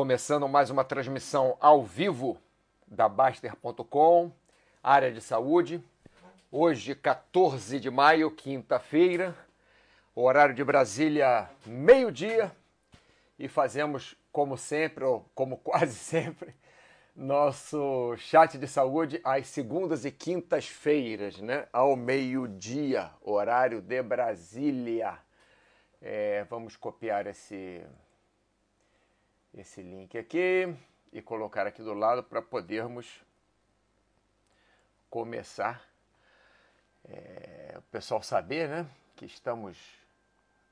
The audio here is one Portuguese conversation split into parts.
Começando mais uma transmissão ao vivo da Baster.com, área de saúde. Hoje, 14 de maio, quinta-feira, horário de Brasília, meio-dia. E fazemos, como sempre, ou como quase sempre, nosso chat de saúde às segundas e quintas-feiras, né? Ao meio-dia, horário de Brasília. É, vamos copiar esse esse link aqui e colocar aqui do lado para podermos começar. É, o pessoal saber, né? Que estamos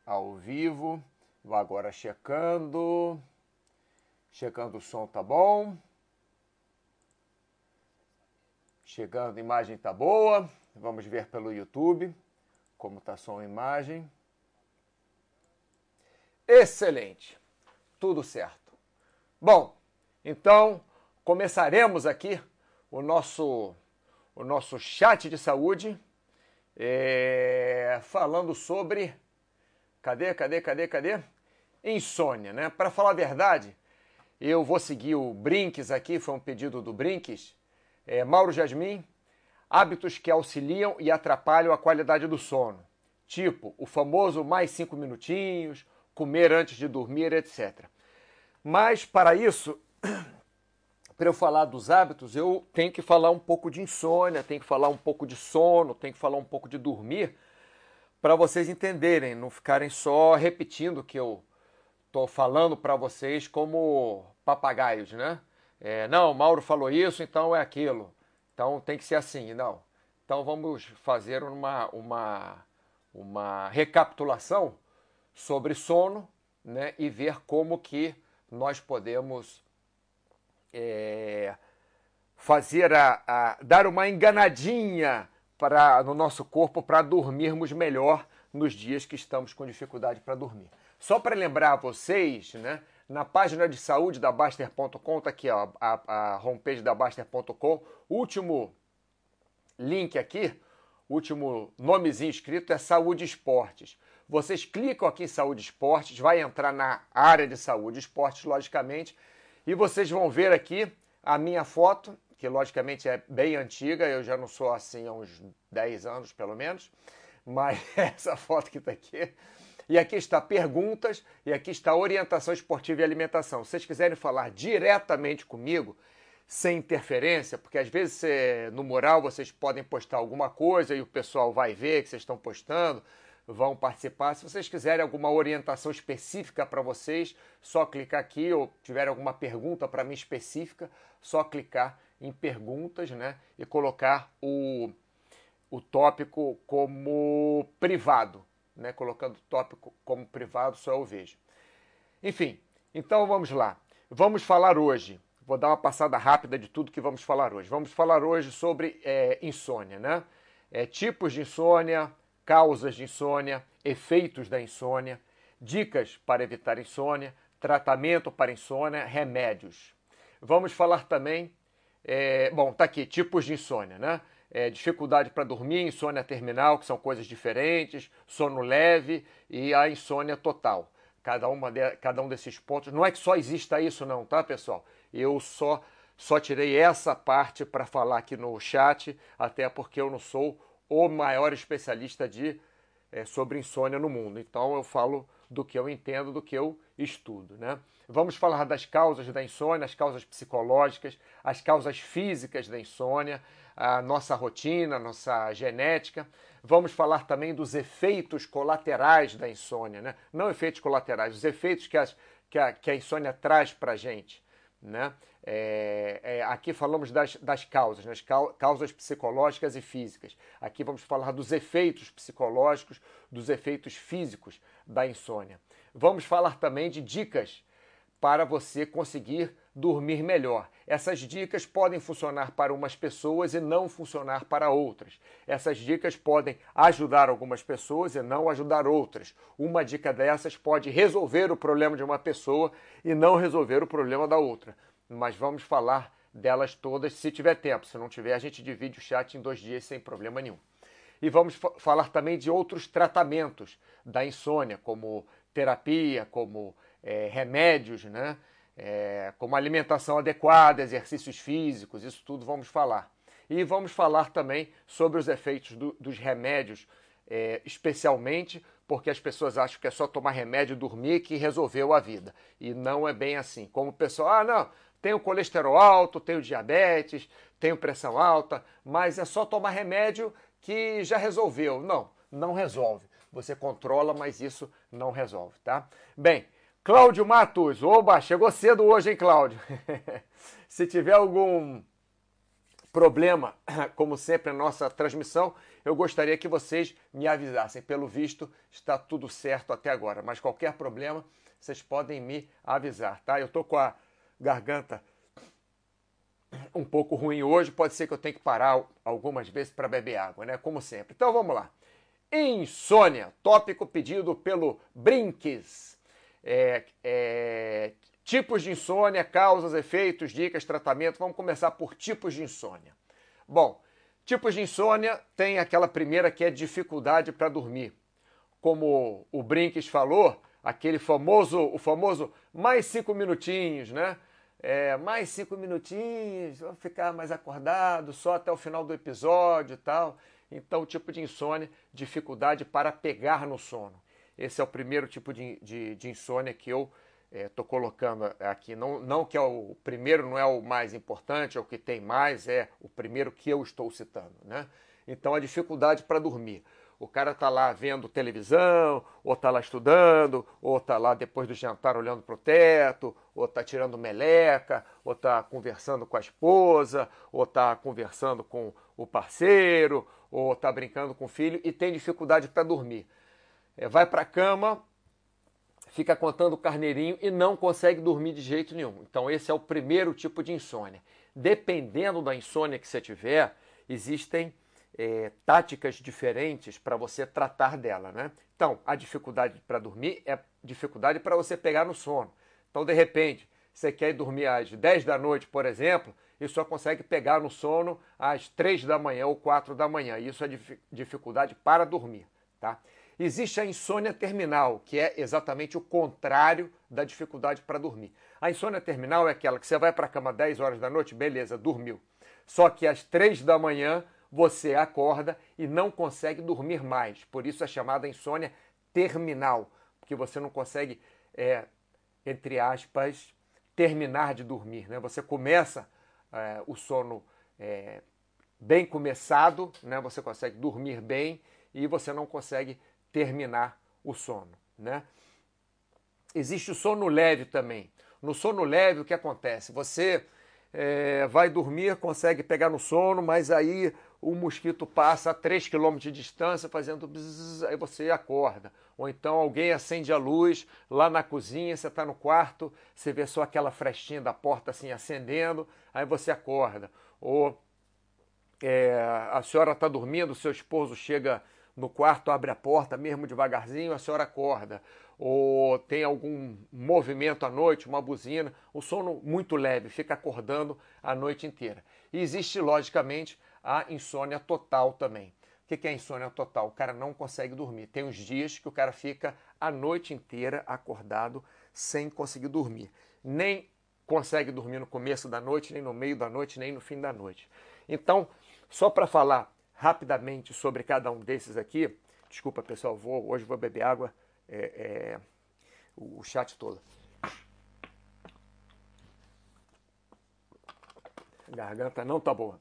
ao vivo. Vou agora checando. Checando o som, tá bom? Chegando, a imagem tá boa. Vamos ver pelo YouTube como tá som e imagem. Excelente. Tudo certo. Bom, então começaremos aqui o nosso, o nosso chat de saúde é, falando sobre. Cadê, cadê, cadê, cadê? Insônia, né? Para falar a verdade, eu vou seguir o Brinques aqui, foi um pedido do Brinques. É, Mauro Jasmin, hábitos que auxiliam e atrapalham a qualidade do sono. Tipo, o famoso mais cinco minutinhos, comer antes de dormir, etc. Mas para isso, para eu falar dos hábitos, eu tenho que falar um pouco de insônia, tenho que falar um pouco de sono, tenho que falar um pouco de dormir, para vocês entenderem, não ficarem só repetindo o que eu estou falando para vocês como papagaios, né? É, não, Mauro falou isso, então é aquilo. Então tem que ser assim, não. Então vamos fazer uma, uma, uma recapitulação sobre sono né, e ver como que nós podemos é, fazer a, a, dar uma enganadinha para no nosso corpo para dormirmos melhor nos dias que estamos com dificuldade para dormir. Só para lembrar a vocês, né, na página de saúde da Baster.com, tá aqui ó, a, a homepage da Baster.com, último link aqui, último nomezinho escrito é Saúde Esportes. Vocês clicam aqui em Saúde Esportes, vai entrar na área de Saúde Esportes, logicamente, e vocês vão ver aqui a minha foto, que logicamente é bem antiga, eu já não sou assim há uns 10 anos pelo menos, mas essa foto que está aqui. E aqui está perguntas e aqui está orientação esportiva e alimentação. Se vocês quiserem falar diretamente comigo, sem interferência, porque às vezes no mural vocês podem postar alguma coisa e o pessoal vai ver que vocês estão postando vão participar. Se vocês quiserem alguma orientação específica para vocês, só clicar aqui ou tiver alguma pergunta para mim específica, só clicar em perguntas, né, e colocar o, o tópico como privado, né, colocando o tópico como privado, só eu vejo. Enfim, então vamos lá. Vamos falar hoje. Vou dar uma passada rápida de tudo que vamos falar hoje. Vamos falar hoje sobre é, insônia, né? É, tipos de insônia, causas de insônia, efeitos da insônia, dicas para evitar insônia, tratamento para insônia, remédios. Vamos falar também, é, bom, tá aqui, tipos de insônia, né? É, dificuldade para dormir, insônia terminal, que são coisas diferentes, sono leve e a insônia total. Cada, uma de, cada um desses pontos. Não é que só exista isso, não, tá, pessoal? Eu só, só tirei essa parte para falar aqui no chat, até porque eu não sou o maior especialista de é, sobre insônia no mundo. Então eu falo do que eu entendo, do que eu estudo. Né? Vamos falar das causas da insônia, as causas psicológicas, as causas físicas da insônia, a nossa rotina, a nossa genética. Vamos falar também dos efeitos colaterais da insônia, né? não efeitos colaterais, os efeitos que, as, que, a, que a insônia traz para a gente. Né? É, é, aqui falamos das, das causas, né? causas psicológicas e físicas. Aqui vamos falar dos efeitos psicológicos, dos efeitos físicos da insônia. Vamos falar também de dicas para você conseguir dormir melhor. Essas dicas podem funcionar para umas pessoas e não funcionar para outras. Essas dicas podem ajudar algumas pessoas e não ajudar outras. Uma dica dessas pode resolver o problema de uma pessoa e não resolver o problema da outra. Mas vamos falar delas todas se tiver tempo. Se não tiver, a gente divide o chat em dois dias sem problema nenhum. E vamos falar também de outros tratamentos da insônia, como terapia, como é, remédios, né? é, como alimentação adequada, exercícios físicos, isso tudo vamos falar. E vamos falar também sobre os efeitos do, dos remédios, é, especialmente porque as pessoas acham que é só tomar remédio e dormir que resolveu a vida. E não é bem assim. Como o pessoal, ah, não, tenho colesterol alto, tenho diabetes, tenho pressão alta, mas é só tomar remédio que já resolveu. Não, não resolve. Você controla, mas isso não resolve, tá? Bem, Cláudio Matos, oba, chegou cedo hoje, hein, Cláudio? Se tiver algum problema, como sempre, na nossa transmissão, eu gostaria que vocês me avisassem. Pelo visto, está tudo certo até agora, mas qualquer problema, vocês podem me avisar, tá? Eu estou com a garganta um pouco ruim hoje, pode ser que eu tenha que parar algumas vezes para beber água, né? Como sempre. Então vamos lá. Insônia, tópico pedido pelo Brinques. É, é, tipos de insônia, causas, efeitos, dicas, tratamento. Vamos começar por tipos de insônia. Bom, tipos de insônia tem aquela primeira que é dificuldade para dormir. Como o Brinques falou, aquele famoso, o famoso mais cinco minutinhos, né? É, mais cinco minutinhos, vou ficar mais acordado, só até o final do episódio e tal. Então, o tipo de insônia, dificuldade para pegar no sono. Esse é o primeiro tipo de, de, de insônia que eu estou é, colocando aqui. Não, não que é o primeiro não é o mais importante, é o que tem mais, é o primeiro que eu estou citando. Né? Então, a dificuldade para dormir. O cara está lá vendo televisão, ou está lá estudando, ou está lá depois do jantar olhando para o teto, ou está tirando meleca, ou está conversando com a esposa, ou está conversando com o parceiro, ou está brincando com o filho e tem dificuldade para dormir. É, vai para a cama, fica contando o carneirinho e não consegue dormir de jeito nenhum. Então, esse é o primeiro tipo de insônia. Dependendo da insônia que você tiver, existem é, táticas diferentes para você tratar dela, né? Então, a dificuldade para dormir é dificuldade para você pegar no sono. Então, de repente, você quer dormir às 10 da noite, por exemplo, e só consegue pegar no sono às 3 da manhã ou 4 da manhã. Isso é dificuldade para dormir, tá? Existe a insônia terminal, que é exatamente o contrário da dificuldade para dormir. A insônia terminal é aquela que você vai para a cama às 10 horas da noite, beleza, dormiu. Só que às 3 da manhã você acorda e não consegue dormir mais. Por isso é chamada insônia terminal, porque você não consegue, é, entre aspas, terminar de dormir. Né? Você começa é, o sono é, bem começado, né? você consegue dormir bem e você não consegue terminar o sono. Né? Existe o sono leve também. No sono leve, o que acontece? Você é, vai dormir, consegue pegar no sono, mas aí o mosquito passa a 3 km de distância fazendo bzzz, aí você acorda. Ou então alguém acende a luz lá na cozinha, você está no quarto, você vê só aquela frestinha da porta assim acendendo, aí você acorda. Ou é, a senhora está dormindo, seu esposo chega no quarto, abre a porta mesmo devagarzinho, a senhora acorda. Ou tem algum movimento à noite, uma buzina, o sono muito leve, fica acordando a noite inteira. E existe, logicamente, a insônia total também. O que é insônia total? O cara não consegue dormir. Tem uns dias que o cara fica a noite inteira acordado sem conseguir dormir. Nem consegue dormir no começo da noite, nem no meio da noite, nem no fim da noite. Então, só para falar rapidamente sobre cada um desses aqui, desculpa pessoal, vou, hoje vou beber água, é, é, o chat todo. A garganta não tá boa.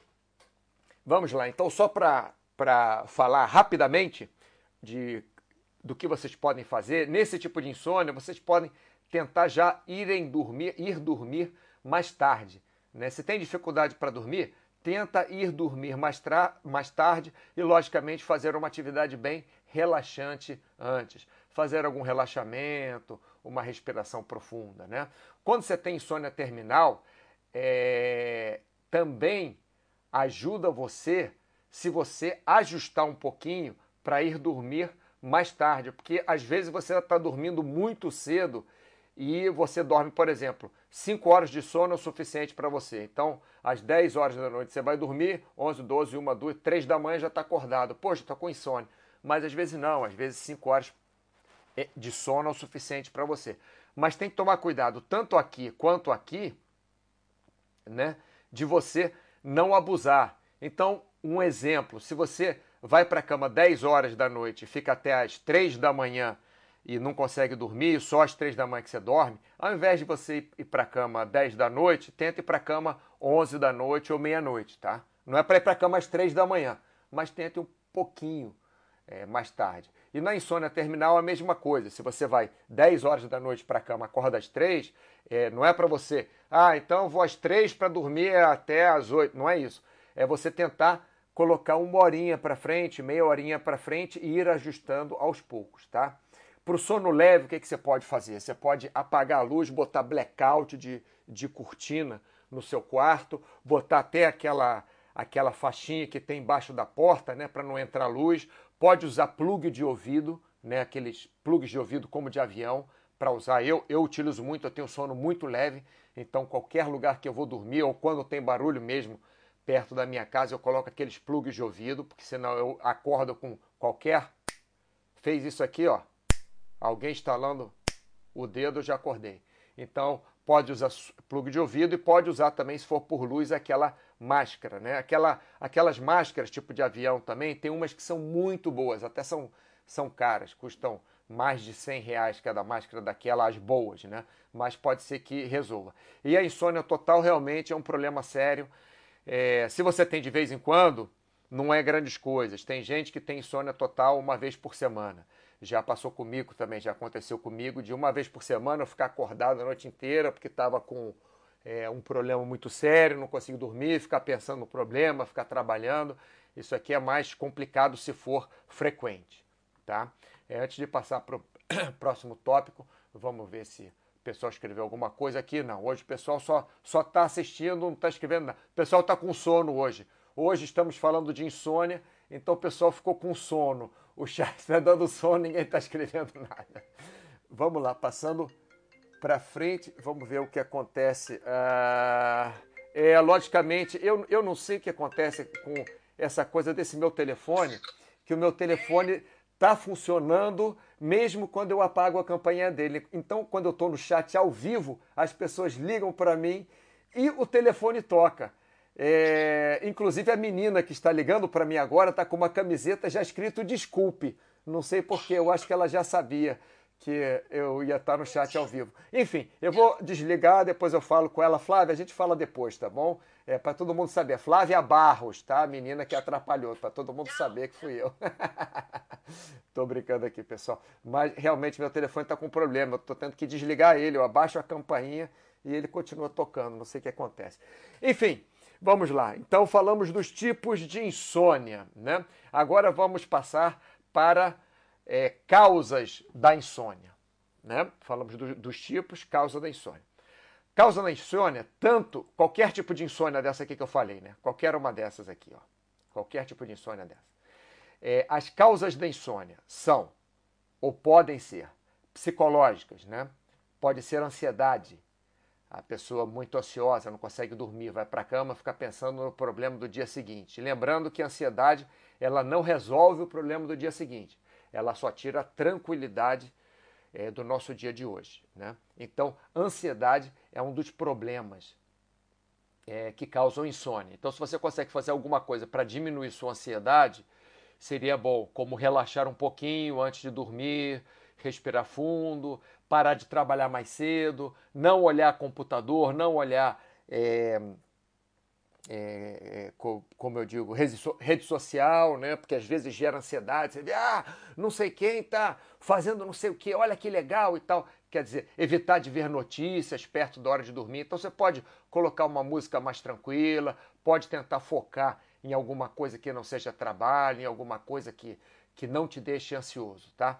Vamos lá, então, só para falar rapidamente de, do que vocês podem fazer, nesse tipo de insônia, vocês podem tentar já irem dormir, ir dormir mais tarde. Né? Se tem dificuldade para dormir, tenta ir dormir mais, mais tarde e, logicamente, fazer uma atividade bem relaxante antes. Fazer algum relaxamento, uma respiração profunda. Né? Quando você tem insônia terminal, é, também ajuda você se você ajustar um pouquinho para ir dormir mais tarde, porque às vezes você está dormindo muito cedo e você dorme, por exemplo, 5 horas de sono é o suficiente para você. Então, às 10 horas da noite você vai dormir, 11, 12, 1, 2, 3 da manhã já está acordado. Poxa, estou com insônia. Mas às vezes não, às vezes 5 horas é, de sono é o suficiente para você. Mas tem que tomar cuidado, tanto aqui quanto aqui, né, de você não abusar. Então, um exemplo, se você vai para a cama 10 horas da noite e fica até as 3 da manhã e não consegue dormir, só às 3 da manhã que você dorme, ao invés de você ir para a cama 10 da noite, tenta ir para a cama 11 da noite ou meia-noite, tá? Não é para ir para a cama às 3 da manhã, mas tente um pouquinho é, mais tarde. E na insônia terminal a mesma coisa. Se você vai 10 horas da noite para a cama, acorda às 3, é, não é para você, ah, então vou às 3 para dormir até às 8. Não é isso. É você tentar colocar uma horinha para frente, meia horinha para frente e ir ajustando aos poucos, tá? Para o sono leve, o que, que você pode fazer? Você pode apagar a luz, botar blackout de, de cortina no seu quarto, botar até aquela aquela faixinha que tem embaixo da porta, né, para não entrar luz. Pode usar plug de ouvido, né, aqueles plugs de ouvido como de avião para usar. Eu eu utilizo muito, eu tenho sono muito leve, então qualquer lugar que eu vou dormir ou quando tem barulho mesmo perto da minha casa, eu coloco aqueles plugs de ouvido, porque senão eu acordo com qualquer fez isso aqui, ó. Alguém instalando o dedo, eu já acordei. Então, pode usar plug de ouvido e pode usar também, se for por luz, aquela máscara, né? Aquela, aquelas máscaras tipo de avião também, tem umas que são muito boas, até são, são caras, custam mais de 100 reais cada máscara daquela, as boas, né? Mas pode ser que resolva. E a insônia total realmente é um problema sério. É, se você tem de vez em quando, não é grandes coisas. Tem gente que tem insônia total uma vez por semana já passou comigo também, já aconteceu comigo, de uma vez por semana eu ficar acordado a noite inteira porque estava com é, um problema muito sério, não consigo dormir, ficar pensando no problema, ficar trabalhando. Isso aqui é mais complicado se for frequente. Tá? É, antes de passar para o próximo tópico, vamos ver se o pessoal escreveu alguma coisa aqui. Não, hoje o pessoal só está assistindo, não está escrevendo nada. O pessoal está com sono hoje. Hoje estamos falando de insônia, então o pessoal ficou com sono o chat está dando som, ninguém está escrevendo nada. Vamos lá, passando para frente, vamos ver o que acontece. Ah, é, logicamente, eu, eu não sei o que acontece com essa coisa desse meu telefone, que o meu telefone está funcionando mesmo quando eu apago a campanha dele. Então, quando eu estou no chat ao vivo, as pessoas ligam para mim e o telefone toca. É, inclusive a menina que está ligando para mim agora está com uma camiseta já escrito desculpe. Não sei porquê, eu acho que ela já sabia que eu ia estar no chat ao vivo. Enfim, eu vou desligar, depois eu falo com ela. Flávia, a gente fala depois, tá bom? É para todo mundo saber. Flávia Barros, tá? A menina que atrapalhou, para todo mundo saber que fui eu. tô brincando aqui, pessoal. Mas realmente meu telefone está com problema. Eu tô tendo que desligar ele. Eu abaixo a campainha e ele continua tocando. Não sei o que acontece. Enfim. Vamos lá. Então falamos dos tipos de insônia, né? Agora vamos passar para é, causas da insônia, né? Falamos do, dos tipos, causa da insônia. Causa da insônia, tanto qualquer tipo de insônia dessa aqui que eu falei, né? Qualquer uma dessas aqui, ó. Qualquer tipo de insônia dessa. É, as causas da insônia são ou podem ser psicológicas, né? Pode ser ansiedade, a pessoa muito ansiosa, não consegue dormir, vai para a cama, fica pensando no problema do dia seguinte. Lembrando que a ansiedade ela não resolve o problema do dia seguinte, ela só tira a tranquilidade é, do nosso dia de hoje. Né? Então, ansiedade é um dos problemas é, que causam insônia. Então, se você consegue fazer alguma coisa para diminuir sua ansiedade, seria bom, como relaxar um pouquinho antes de dormir, respirar fundo, parar de trabalhar mais cedo, não olhar computador, não olhar, é, é, como eu digo, rede social, né? porque às vezes gera ansiedade. Você vê, ah, não sei quem está fazendo não sei o que, olha que legal e tal. Quer dizer, evitar de ver notícias perto da hora de dormir. Então você pode colocar uma música mais tranquila, pode tentar focar em alguma coisa que não seja trabalho, em alguma coisa que, que não te deixe ansioso, tá?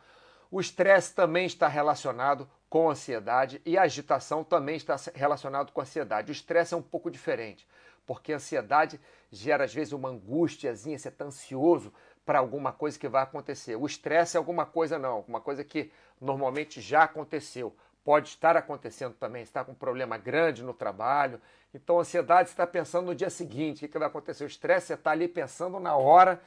O estresse também está relacionado com ansiedade e a agitação também está relacionado com ansiedade. O estresse é um pouco diferente, porque a ansiedade gera às vezes uma angústiazinha, você está ansioso para alguma coisa que vai acontecer. O estresse é alguma coisa não, alguma coisa que normalmente já aconteceu. Pode estar acontecendo também, está com um problema grande no trabalho. Então, a ansiedade está pensando no dia seguinte, o que vai acontecer. O estresse está ali pensando na hora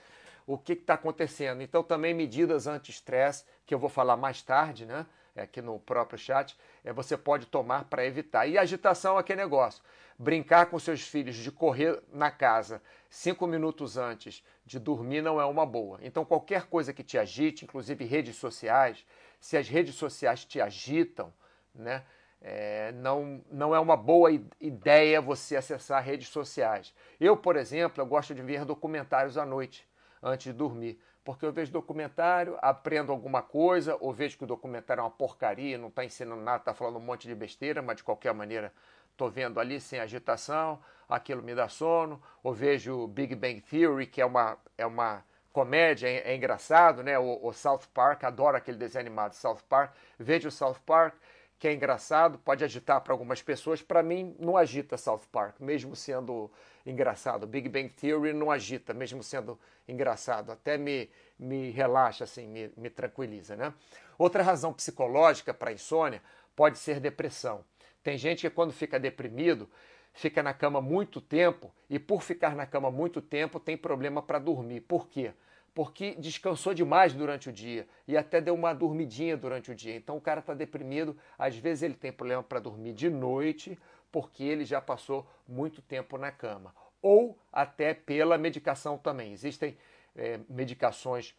o que está acontecendo. Então, também medidas anti-estresse, que eu vou falar mais tarde, né? Aqui no próprio chat, é, você pode tomar para evitar. E agitação é aquele negócio. Brincar com seus filhos de correr na casa cinco minutos antes de dormir não é uma boa. Então, qualquer coisa que te agite, inclusive redes sociais, se as redes sociais te agitam, né? É, não, não é uma boa ideia você acessar redes sociais. Eu, por exemplo, eu gosto de ver documentários à noite, antes de dormir. Porque eu vejo documentário, aprendo alguma coisa, ou vejo que o documentário é uma porcaria, não está ensinando nada, está falando um monte de besteira, mas de qualquer maneira estou vendo ali sem agitação, aquilo me dá sono. Ou vejo Big Bang Theory, que é uma, é uma comédia, é, é engraçado, né? O, o South Park, adoro aquele desenho animado South Park. Vejo o South Park, que é engraçado, pode agitar para algumas pessoas. Para mim, não agita South Park, mesmo sendo engraçado. Big Bang Theory não agita, mesmo sendo engraçado. Até me, me relaxa, assim, me, me tranquiliza, né? Outra razão psicológica para insônia pode ser depressão. Tem gente que quando fica deprimido, fica na cama muito tempo e por ficar na cama muito tempo tem problema para dormir. Por quê? Porque descansou demais durante o dia e até deu uma dormidinha durante o dia. Então o cara está deprimido, às vezes ele tem problema para dormir de noite porque ele já passou muito tempo na cama. Ou até pela medicação também. Existem é, medicações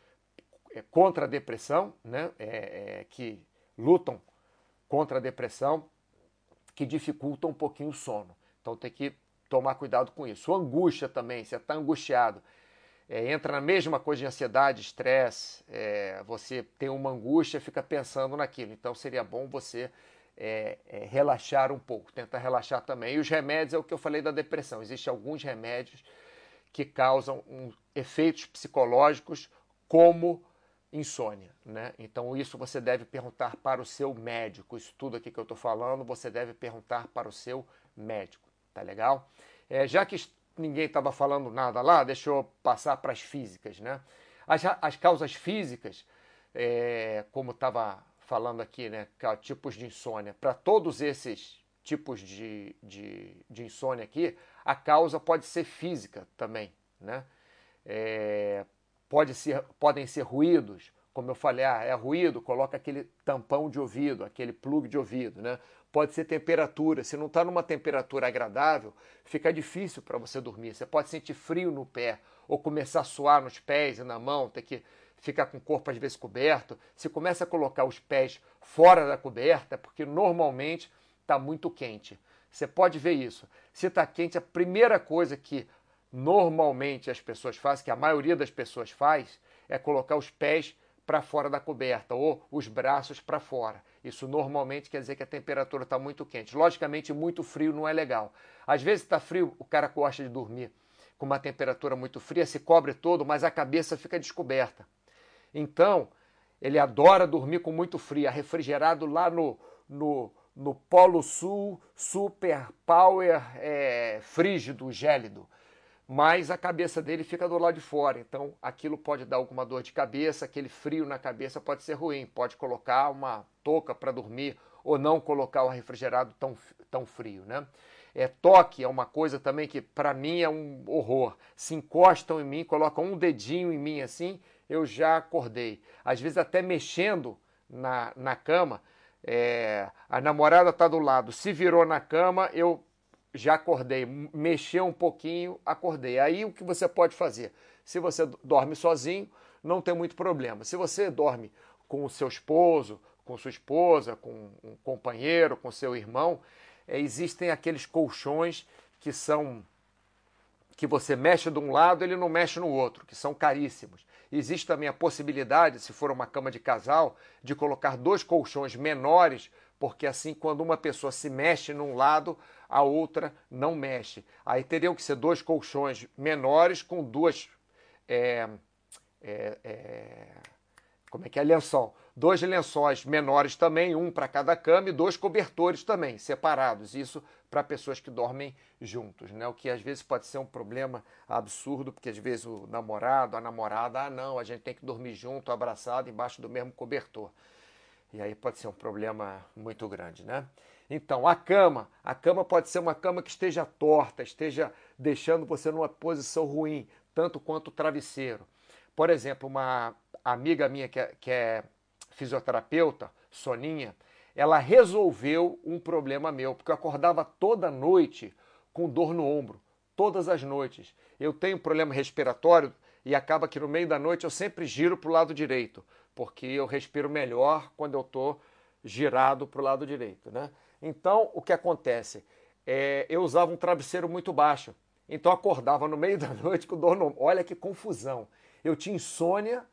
é, contra a depressão, né, é, é, que lutam contra a depressão, que dificultam um pouquinho o sono. Então tem que tomar cuidado com isso. Angústia também, você está angustiado é, entra na mesma coisa de ansiedade, estresse, é, você tem uma angústia, fica pensando naquilo. Então seria bom você é, é, relaxar um pouco, tentar relaxar também. E os remédios é o que eu falei da depressão. Existem alguns remédios que causam um, efeitos psicológicos como insônia, né? Então isso você deve perguntar para o seu médico. Isso tudo aqui que eu estou falando, você deve perguntar para o seu médico, tá legal? É, já que ninguém estava falando nada lá, deixa eu passar para as físicas. Né? As, as causas físicas, é, como estava falando aqui, né, tipos de insônia, para todos esses tipos de, de, de, insônia aqui, a causa pode ser física também. Né? É, pode ser, podem ser ruídos, como eu falei, ah, é ruído, coloca aquele tampão de ouvido, aquele plug de ouvido, né? Pode ser temperatura. Se não está numa temperatura agradável, fica difícil para você dormir. Você pode sentir frio no pé, ou começar a suar nos pés e na mão, ter que ficar com o corpo às vezes coberto. Se começa a colocar os pés fora da coberta, porque normalmente está muito quente. Você pode ver isso. Se está quente, a primeira coisa que normalmente as pessoas fazem, que a maioria das pessoas faz, é colocar os pés para fora da coberta ou os braços para fora. Isso normalmente quer dizer que a temperatura está muito quente. Logicamente, muito frio não é legal. Às vezes está frio, o cara gosta de dormir com uma temperatura muito fria, se cobre todo, mas a cabeça fica descoberta. Então, ele adora dormir com muito frio, refrigerado lá no, no, no Polo Sul, super power é, frígido, gélido mas a cabeça dele fica do lado de fora. Então aquilo pode dar alguma dor de cabeça, aquele frio na cabeça pode ser ruim. Pode colocar uma touca para dormir ou não colocar o refrigerado tão, tão frio, né? É, toque é uma coisa também que para mim é um horror. Se encostam em mim, colocam um dedinho em mim assim, eu já acordei. Às vezes até mexendo na, na cama, é, a namorada está do lado, se virou na cama, eu já acordei, mexeu um pouquinho, acordei. Aí o que você pode fazer? Se você dorme sozinho, não tem muito problema. Se você dorme com o seu esposo, com sua esposa, com um companheiro, com seu irmão, é, existem aqueles colchões que são que você mexe de um lado, ele não mexe no outro, que são caríssimos. Existe também a possibilidade, se for uma cama de casal, de colocar dois colchões menores, porque assim, quando uma pessoa se mexe num lado, a outra não mexe. Aí teriam que ser dois colchões menores com duas. É, é, é, como é que é? Lençol. Dois lençóis menores também, um para cada cama, e dois cobertores também, separados. Isso para pessoas que dormem juntos, né? O que às vezes pode ser um problema absurdo, porque às vezes o namorado, a namorada, ah, não, a gente tem que dormir junto, abraçado, embaixo do mesmo cobertor. E aí pode ser um problema muito grande, né? Então, a cama, a cama pode ser uma cama que esteja torta, esteja deixando você numa posição ruim, tanto quanto o travesseiro. Por exemplo, uma amiga minha que é, que é fisioterapeuta, Soninha, ela resolveu um problema meu, porque eu acordava toda noite com dor no ombro, todas as noites. Eu tenho problema respiratório e acaba que no meio da noite eu sempre giro para o lado direito, porque eu respiro melhor quando eu estou girado para o lado direito. Né? Então, o que acontece? É, eu usava um travesseiro muito baixo, então acordava no meio da noite com dor no. Olha que confusão. Eu tinha insônia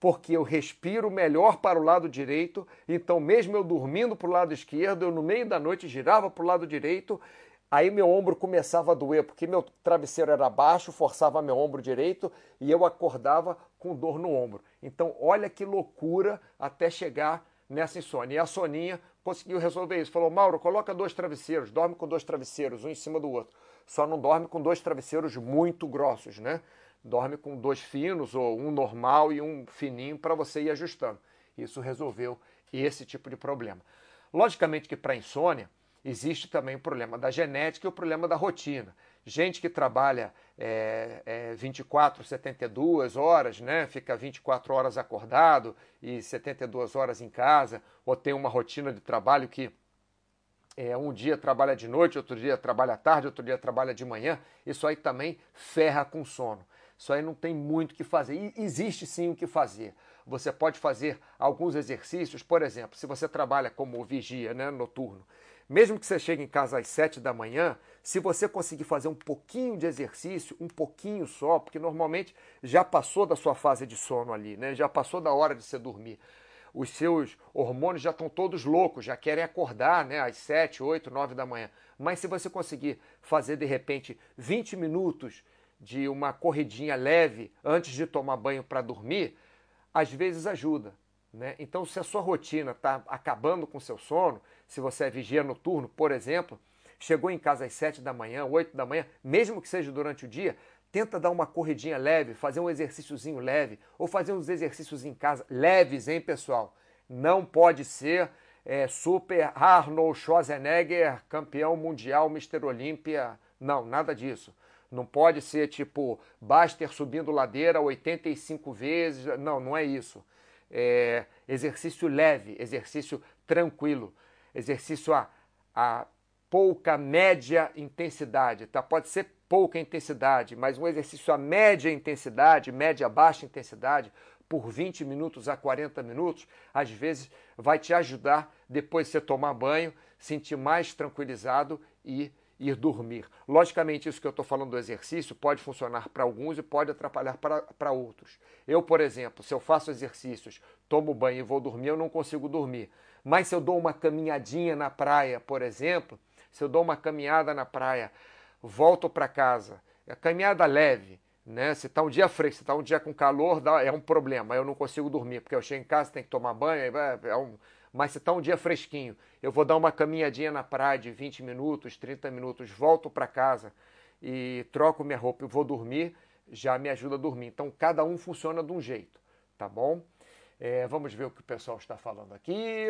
porque eu respiro melhor para o lado direito, então mesmo eu dormindo para o lado esquerdo, eu no meio da noite girava para o lado direito, aí meu ombro começava a doer, porque meu travesseiro era baixo, forçava meu ombro direito e eu acordava com dor no ombro. Então olha que loucura até chegar nessa insônia. E a Soninha conseguiu resolver isso. Falou, Mauro, coloca dois travesseiros, dorme com dois travesseiros, um em cima do outro. Só não dorme com dois travesseiros muito grossos, né? dorme com dois finos ou um normal e um fininho para você ir ajustando. Isso resolveu esse tipo de problema. Logicamente que para insônia existe também o problema da genética e o problema da rotina. Gente que trabalha é, é, 24, 72 horas, né? fica 24 horas acordado e 72 horas em casa, ou tem uma rotina de trabalho que é, um dia trabalha de noite, outro dia trabalha à tarde, outro dia trabalha de manhã, isso aí também ferra com sono. Isso aí não tem muito o que fazer. E existe sim o que fazer. Você pode fazer alguns exercícios, por exemplo, se você trabalha como vigia né, noturno, mesmo que você chegue em casa às 7 da manhã, se você conseguir fazer um pouquinho de exercício, um pouquinho só, porque normalmente já passou da sua fase de sono ali, né? já passou da hora de você dormir. Os seus hormônios já estão todos loucos, já querem acordar né, às 7, 8, 9 da manhã. Mas se você conseguir fazer de repente 20 minutos de uma corridinha leve antes de tomar banho para dormir, às vezes ajuda. Né? Então, se a sua rotina está acabando com o seu sono, se você é vigia noturno, por exemplo, chegou em casa às 7 da manhã, 8 da manhã, mesmo que seja durante o dia, tenta dar uma corridinha leve, fazer um exercíciozinho leve, ou fazer uns exercícios em casa leves, hein, pessoal? Não pode ser é, super Arnold Schwarzenegger, campeão mundial, Mr. Olímpia. Não, nada disso. Não pode ser tipo Baster subindo ladeira 85 vezes. Não, não é isso. É exercício leve, exercício tranquilo, exercício a, a pouca, média intensidade. Tá? Pode ser pouca intensidade, mas um exercício a média intensidade, média baixa intensidade, por 20 minutos a 40 minutos, às vezes vai te ajudar depois de você tomar banho, sentir mais tranquilizado e ir dormir. Logicamente, isso que eu estou falando do exercício pode funcionar para alguns e pode atrapalhar para outros. Eu, por exemplo, se eu faço exercícios, tomo banho e vou dormir, eu não consigo dormir. Mas se eu dou uma caminhadinha na praia, por exemplo, se eu dou uma caminhada na praia, volto para casa, é caminhada leve, né? Se está um dia fresco, se está um dia com calor, dá, é um problema. Eu não consigo dormir, porque eu chego em casa, tenho que tomar banho, é, é um, mas se está um dia fresquinho, eu vou dar uma caminhadinha na praia de 20 minutos, 30 minutos, volto para casa e troco minha roupa e vou dormir, já me ajuda a dormir. Então, cada um funciona de um jeito, tá bom? É, vamos ver o que o pessoal está falando aqui.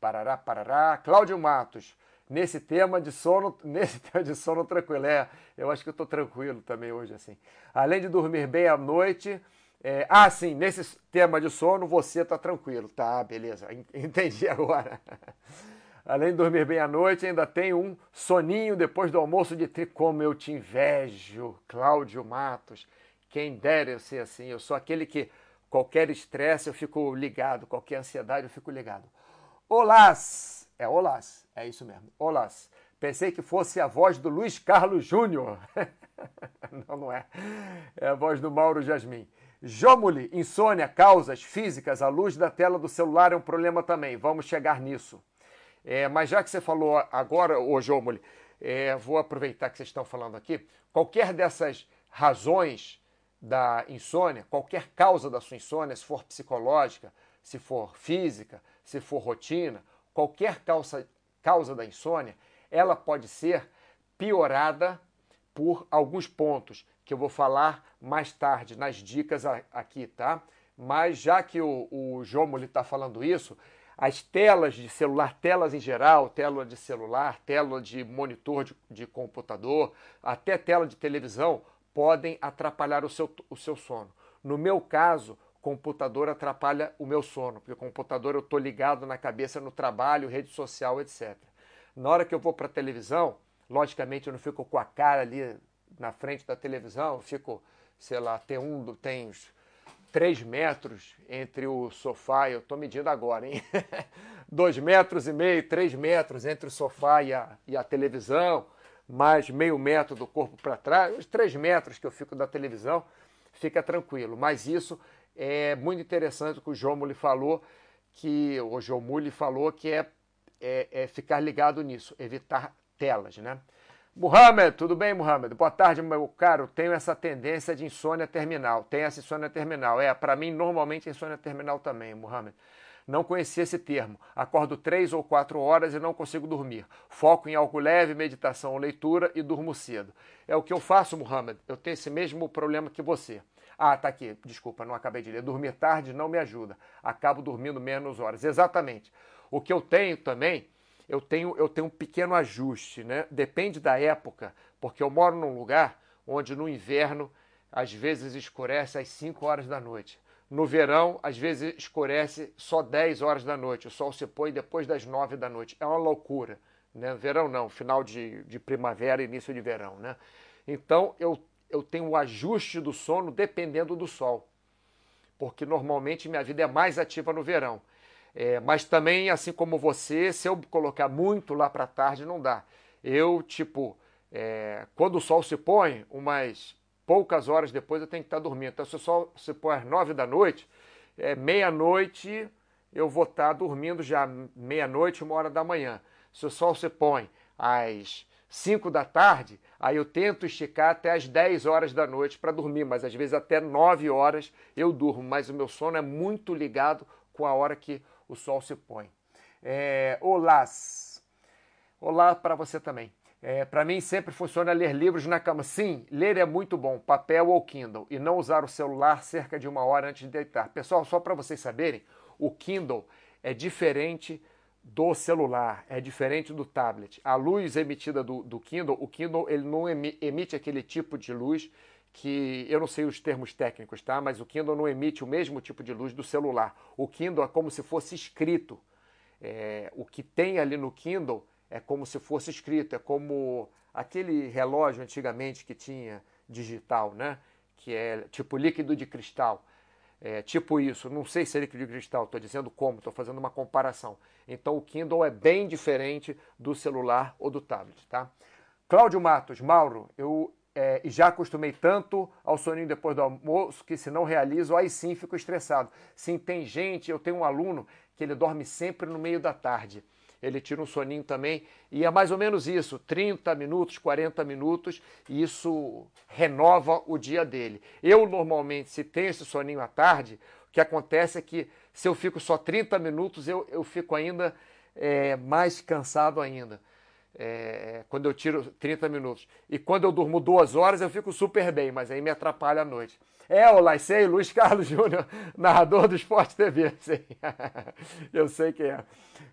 Parará, parará. Cláudio Matos, nesse tema de sono, nesse tema de sono tranquilo. É, eu acho que eu estou tranquilo também hoje, assim. Além de dormir bem à noite, é, ah, sim, nesse tema de sono você está tranquilo. Tá, beleza, entendi agora. Além de dormir bem à noite, ainda tem um soninho depois do almoço de tri. Como eu te invejo, Cláudio Matos. Quem dera eu ser assim. Eu sou aquele que qualquer estresse eu fico ligado, qualquer ansiedade eu fico ligado. Olás! É olás, é isso mesmo. Olás. Pensei que fosse a voz do Luiz Carlos Júnior. não, não é. É a voz do Mauro Jasmin. Jomuli, insônia, causas físicas, a luz da tela do celular é um problema também. Vamos chegar nisso. É, mas já que você falou agora, ô Jomuli, é, vou aproveitar que vocês estão falando aqui. Qualquer dessas razões da insônia, qualquer causa da sua insônia, se for psicológica, se for física, se for rotina, qualquer causa, causa da insônia, ela pode ser piorada por alguns pontos que eu vou falar mais tarde nas dicas aqui, tá? Mas já que o, o Jomoli está falando isso, as telas de celular, telas em geral, tela de celular, tela de monitor de, de computador, até tela de televisão, podem atrapalhar o seu, o seu sono. No meu caso, computador atrapalha o meu sono, porque o computador eu estou ligado na cabeça no trabalho, rede social, etc. Na hora que eu vou para a televisão, logicamente eu não fico com a cara ali na frente da televisão, eu fico, sei lá, tem um, tem uns 3 metros entre o sofá, eu estou medindo agora, hein? 2 metros e meio, 3 metros entre o sofá e a, e a televisão, mais meio metro do corpo para trás, os 3 metros que eu fico da televisão, fica tranquilo. Mas isso é muito interessante o que o João Muli falou, que o João Muli falou que é, é, é, ficar ligado nisso, evitar telas, né? Mohamed, tudo bem, Mohamed? Boa tarde, meu caro. Tenho essa tendência de insônia terminal. Tenho essa insônia terminal. É, para mim, normalmente é insônia terminal também, Mohamed. Não conhecia esse termo. Acordo três ou quatro horas e não consigo dormir. Foco em algo leve, meditação ou leitura e durmo cedo. É o que eu faço, Mohamed. Eu tenho esse mesmo problema que você. Ah, tá aqui. Desculpa, não acabei de ler. Dormir tarde não me ajuda. Acabo dormindo menos horas. Exatamente. O que eu tenho também, eu tenho, eu tenho um pequeno ajuste, né? Depende da época, porque eu moro num lugar onde no inverno às vezes escurece às 5 horas da noite. No verão, às vezes escurece só 10 horas da noite. O sol se põe depois das 9 da noite. É uma loucura. Né? Verão não, final de, de primavera, início de verão. Né? Então eu eu tenho o ajuste do sono dependendo do sol. Porque normalmente minha vida é mais ativa no verão. É, mas também, assim como você, se eu colocar muito lá para tarde, não dá. Eu, tipo, é, quando o sol se põe, umas poucas horas depois eu tenho que estar dormindo. Então, se o sol se põe às nove da noite, é, meia-noite eu vou estar dormindo já meia-noite, uma hora da manhã. Se o sol se põe às 5 da tarde, aí eu tento esticar até as 10 horas da noite para dormir, mas às vezes até 9 horas eu durmo, mas o meu sono é muito ligado com a hora que o sol se põe. É, olá! Olá para você também. É, para mim sempre funciona ler livros na cama. Sim, ler é muito bom, papel ou Kindle, e não usar o celular cerca de uma hora antes de deitar. Pessoal, só para vocês saberem, o Kindle é diferente do celular, é diferente do tablet. A luz emitida do, do Kindle, o Kindle ele não emite aquele tipo de luz que eu não sei os termos técnicos, tá? Mas o Kindle não emite o mesmo tipo de luz do celular. O Kindle é como se fosse escrito. É, o que tem ali no Kindle é como se fosse escrito, é como aquele relógio antigamente que tinha digital, né? Que é tipo líquido de cristal. É, tipo isso, não sei se é líquido de cristal, estou dizendo como, estou fazendo uma comparação. Então o Kindle é bem diferente do celular ou do tablet, tá? Cláudio Matos, Mauro, eu é, já acostumei tanto ao soninho depois do almoço que se não realizo, aí sim fico estressado. Sim, tem gente, eu tenho um aluno que ele dorme sempre no meio da tarde ele tira um soninho também, e é mais ou menos isso, 30 minutos, 40 minutos, e isso renova o dia dele. Eu normalmente, se tenho esse soninho à tarde, o que acontece é que se eu fico só 30 minutos, eu, eu fico ainda é, mais cansado ainda. É, quando eu tiro 30 minutos. E quando eu durmo duas horas, eu fico super bem, mas aí me atrapalha a noite. É, olá, sei, Luiz Carlos Júnior, narrador do Esporte TV. Sei. eu sei quem é.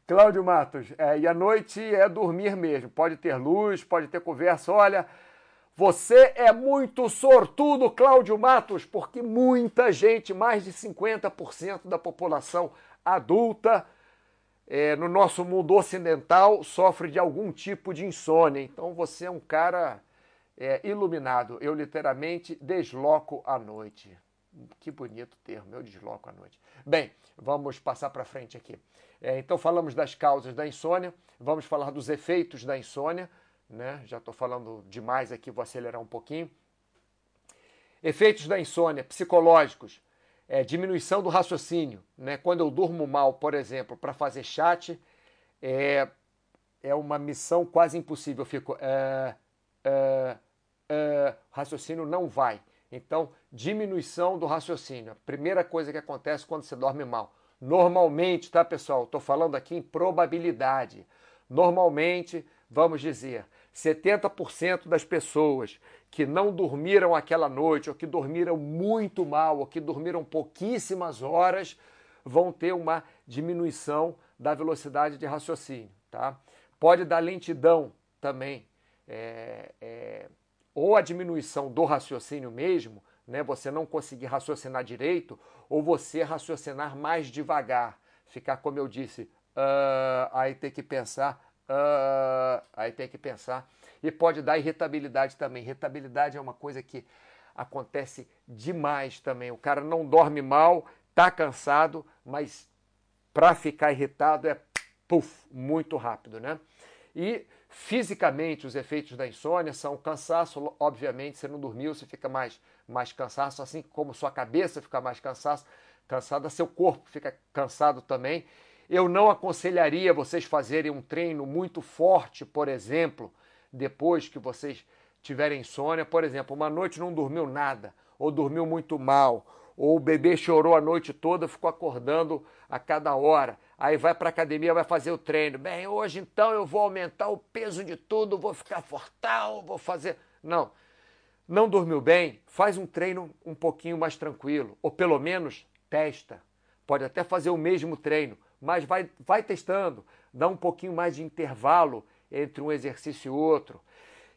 Cláudio Matos, é, e a noite é dormir mesmo. Pode ter luz, pode ter conversa. Olha, você é muito sortudo, Cláudio Matos, porque muita gente, mais de 50% da população adulta é, no nosso mundo ocidental, sofre de algum tipo de insônia. Então você é um cara é, iluminado. Eu literalmente desloco a noite. Que bonito termo, eu desloco a noite. Bem, vamos passar para frente aqui. É, então falamos das causas da insônia, vamos falar dos efeitos da insônia. Né? Já estou falando demais aqui, vou acelerar um pouquinho. Efeitos da insônia psicológicos. É, diminuição do raciocínio. Né? Quando eu durmo mal, por exemplo, para fazer chat, é, é uma missão quase impossível. Eu fico. É, é, uh, raciocínio não vai. Então, diminuição do raciocínio. A primeira coisa que acontece quando você dorme mal. Normalmente, tá, pessoal? Estou falando aqui em probabilidade. Normalmente, vamos dizer, 70% das pessoas que não dormiram aquela noite, ou que dormiram muito mal, ou que dormiram pouquíssimas horas, vão ter uma diminuição da velocidade de raciocínio. Tá? Pode dar lentidão também. É, é, ou a diminuição do raciocínio mesmo, né? Você não conseguir raciocinar direito ou você raciocinar mais devagar, ficar como eu disse, uh, aí tem que pensar, uh, aí tem que pensar e pode dar irritabilidade também. Irritabilidade é uma coisa que acontece demais também. O cara não dorme mal, tá cansado, mas para ficar irritado é puff, muito rápido, né? E fisicamente os efeitos da insônia são cansaço, obviamente, você não dormiu, você fica mais mais cansaço, assim como sua cabeça fica mais cansaço, cansada, seu corpo fica cansado também. Eu não aconselharia vocês fazerem um treino muito forte, por exemplo, depois que vocês tiverem insônia, por exemplo, uma noite não dormiu nada, ou dormiu muito mal, ou o bebê chorou a noite toda, ficou acordando a cada hora. Aí vai para a academia, vai fazer o treino. Bem, hoje então eu vou aumentar o peso de tudo, vou ficar fortal, vou fazer. Não. Não dormiu bem? Faz um treino um pouquinho mais tranquilo, ou pelo menos testa. Pode até fazer o mesmo treino, mas vai, vai testando, dá um pouquinho mais de intervalo entre um exercício e outro.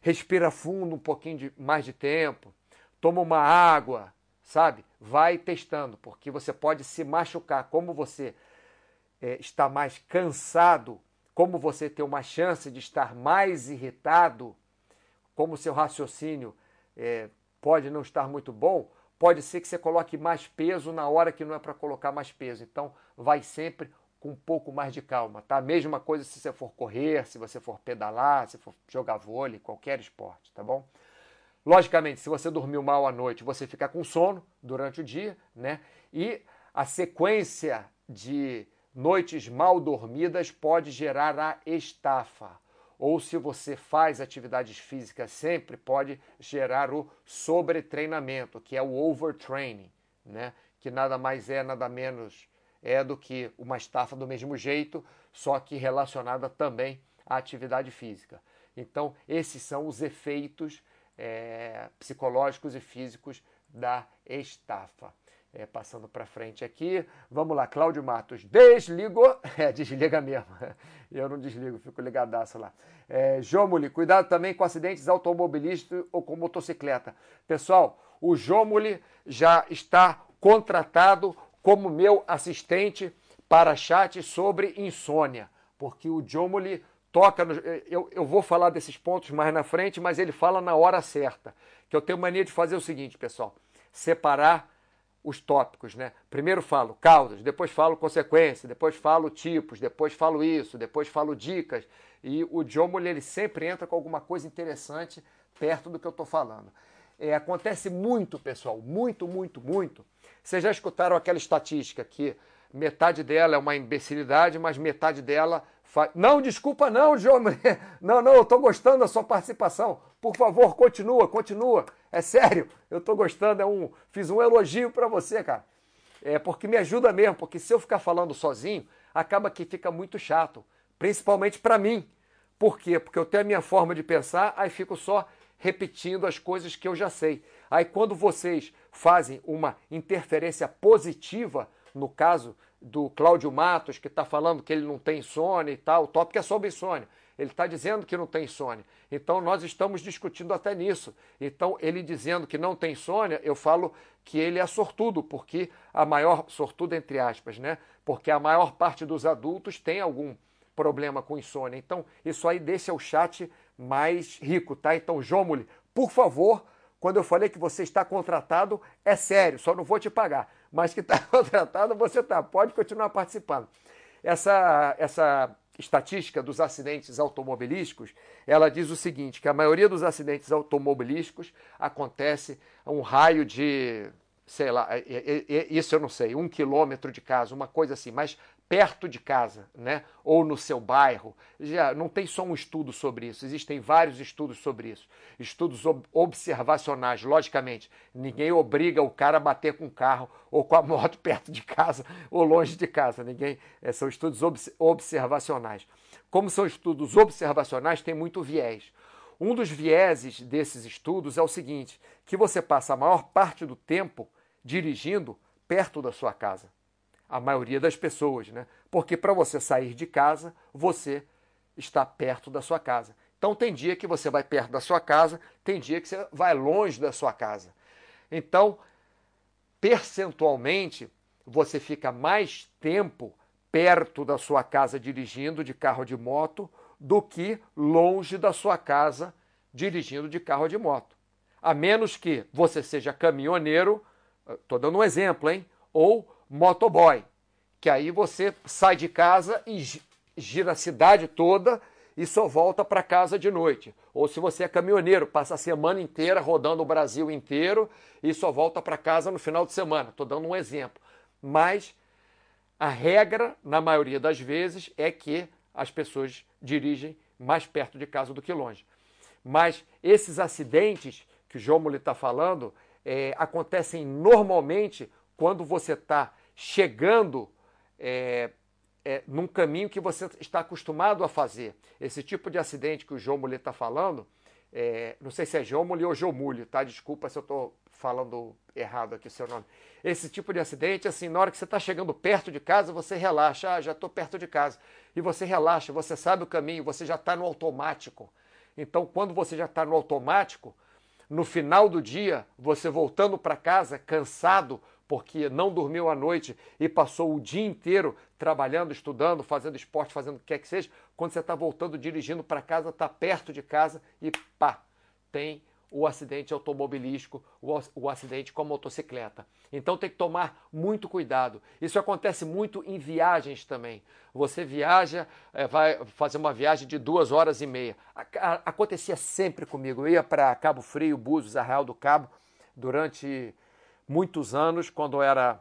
Respira fundo um pouquinho de, mais de tempo. Toma uma água, sabe? Vai testando, porque você pode se machucar. Como você é, está mais cansado, como você tem uma chance de estar mais irritado, como seu raciocínio é, pode não estar muito bom, pode ser que você coloque mais peso na hora que não é para colocar mais peso. Então, vai sempre com um pouco mais de calma, tá? Mesma coisa se você for correr, se você for pedalar, se for jogar vôlei, qualquer esporte, tá bom? Logicamente, se você dormiu mal à noite, você fica com sono durante o dia, né? E a sequência de noites mal dormidas pode gerar a estafa. Ou se você faz atividades físicas sempre, pode gerar o sobretreinamento, que é o overtraining, né? Que nada mais é, nada menos é do que uma estafa do mesmo jeito, só que relacionada também à atividade física. Então, esses são os efeitos é, psicológicos e físicos da estafa. É, passando para frente aqui, vamos lá, Cláudio Matos, desligou, é, desliga mesmo, eu não desligo, fico ligadaço lá. É, Jomuli, cuidado também com acidentes automobilísticos ou com motocicleta. Pessoal, o Jomuli já está contratado como meu assistente para chat sobre insônia, porque o Jomoli toca. No, eu, eu vou falar desses pontos mais na frente, mas ele fala na hora certa. Que eu tenho mania de fazer o seguinte, pessoal: separar os tópicos, né? Primeiro falo causas, depois falo consequências, depois falo tipos, depois falo isso, depois falo dicas. E o Jomoli ele sempre entra com alguma coisa interessante perto do que eu estou falando. É, acontece muito, pessoal, muito, muito, muito, vocês já escutaram aquela estatística que metade dela é uma imbecilidade, mas metade dela. Não, desculpa, não, João. Não, não, eu estou gostando da sua participação. Por favor, continua, continua. É sério, eu estou gostando. É um... Fiz um elogio para você, cara. É porque me ajuda mesmo, porque se eu ficar falando sozinho, acaba que fica muito chato, principalmente para mim. Por quê? Porque eu tenho a minha forma de pensar, aí fico só repetindo as coisas que eu já sei. Aí quando vocês fazem uma interferência positiva, no caso do Cláudio Matos, que está falando que ele não tem insônia e tal, o tópico é sobre insônia. Ele está dizendo que não tem insônia. Então nós estamos discutindo até nisso. Então, ele dizendo que não tem insônia, eu falo que ele é sortudo, porque a maior, sortudo entre aspas, né? Porque a maior parte dos adultos tem algum problema com insônia. Então, isso aí deixa o chat mais rico, tá? Então, Jomuli, por favor, quando eu falei que você está contratado, é sério, só não vou te pagar. Mas que está contratado, você está. Pode continuar participando. Essa, essa estatística dos acidentes automobilísticos, ela diz o seguinte, que a maioria dos acidentes automobilísticos acontece a um raio de, sei lá, isso eu não sei, um quilômetro de casa, uma coisa assim, mas perto de casa, né? ou no seu bairro. Já não tem só um estudo sobre isso, existem vários estudos sobre isso. Estudos ob observacionais, logicamente. Ninguém obriga o cara a bater com o carro ou com a moto perto de casa ou longe de casa. Ninguém, é, são estudos ob observacionais. Como são estudos observacionais, tem muito viés. Um dos vieses desses estudos é o seguinte: que você passa a maior parte do tempo dirigindo perto da sua casa a maioria das pessoas, né? Porque para você sair de casa, você está perto da sua casa. Então tem dia que você vai perto da sua casa, tem dia que você vai longe da sua casa. Então, percentualmente, você fica mais tempo perto da sua casa dirigindo de carro ou de moto do que longe da sua casa dirigindo de carro ou de moto. A menos que você seja caminhoneiro, estou dando um exemplo, hein? Ou motoboy, que aí você sai de casa e gira a cidade toda e só volta para casa de noite. Ou se você é caminhoneiro, passa a semana inteira rodando o Brasil inteiro e só volta para casa no final de semana. Estou dando um exemplo. Mas a regra, na maioria das vezes, é que as pessoas dirigem mais perto de casa do que longe. Mas esses acidentes que o João Muli está falando é, acontecem normalmente quando você está chegando é, é, num caminho que você está acostumado a fazer. Esse tipo de acidente que o João Mulher está falando, é, não sei se é João Mulher ou João Mulher, tá? Desculpa se eu estou falando errado aqui o seu nome. Esse tipo de acidente, assim, na hora que você está chegando perto de casa, você relaxa, ah, já estou perto de casa. E você relaxa, você sabe o caminho, você já está no automático. Então, quando você já está no automático, no final do dia, você voltando para casa, cansado, porque não dormiu à noite e passou o dia inteiro trabalhando, estudando, fazendo esporte, fazendo o que quer que seja, quando você está voltando, dirigindo para casa, está perto de casa e pá, tem o acidente automobilístico, o, acidente com a motocicleta. Então tem que tomar muito cuidado. Isso acontece muito em viagens também. Você viaja, é, vai fazer uma viagem de duas horas e meia. Acontecia sempre comigo. Eu ia para Cabo Frio, Búzios, Arraial do Cabo, durante muitos anos, quando era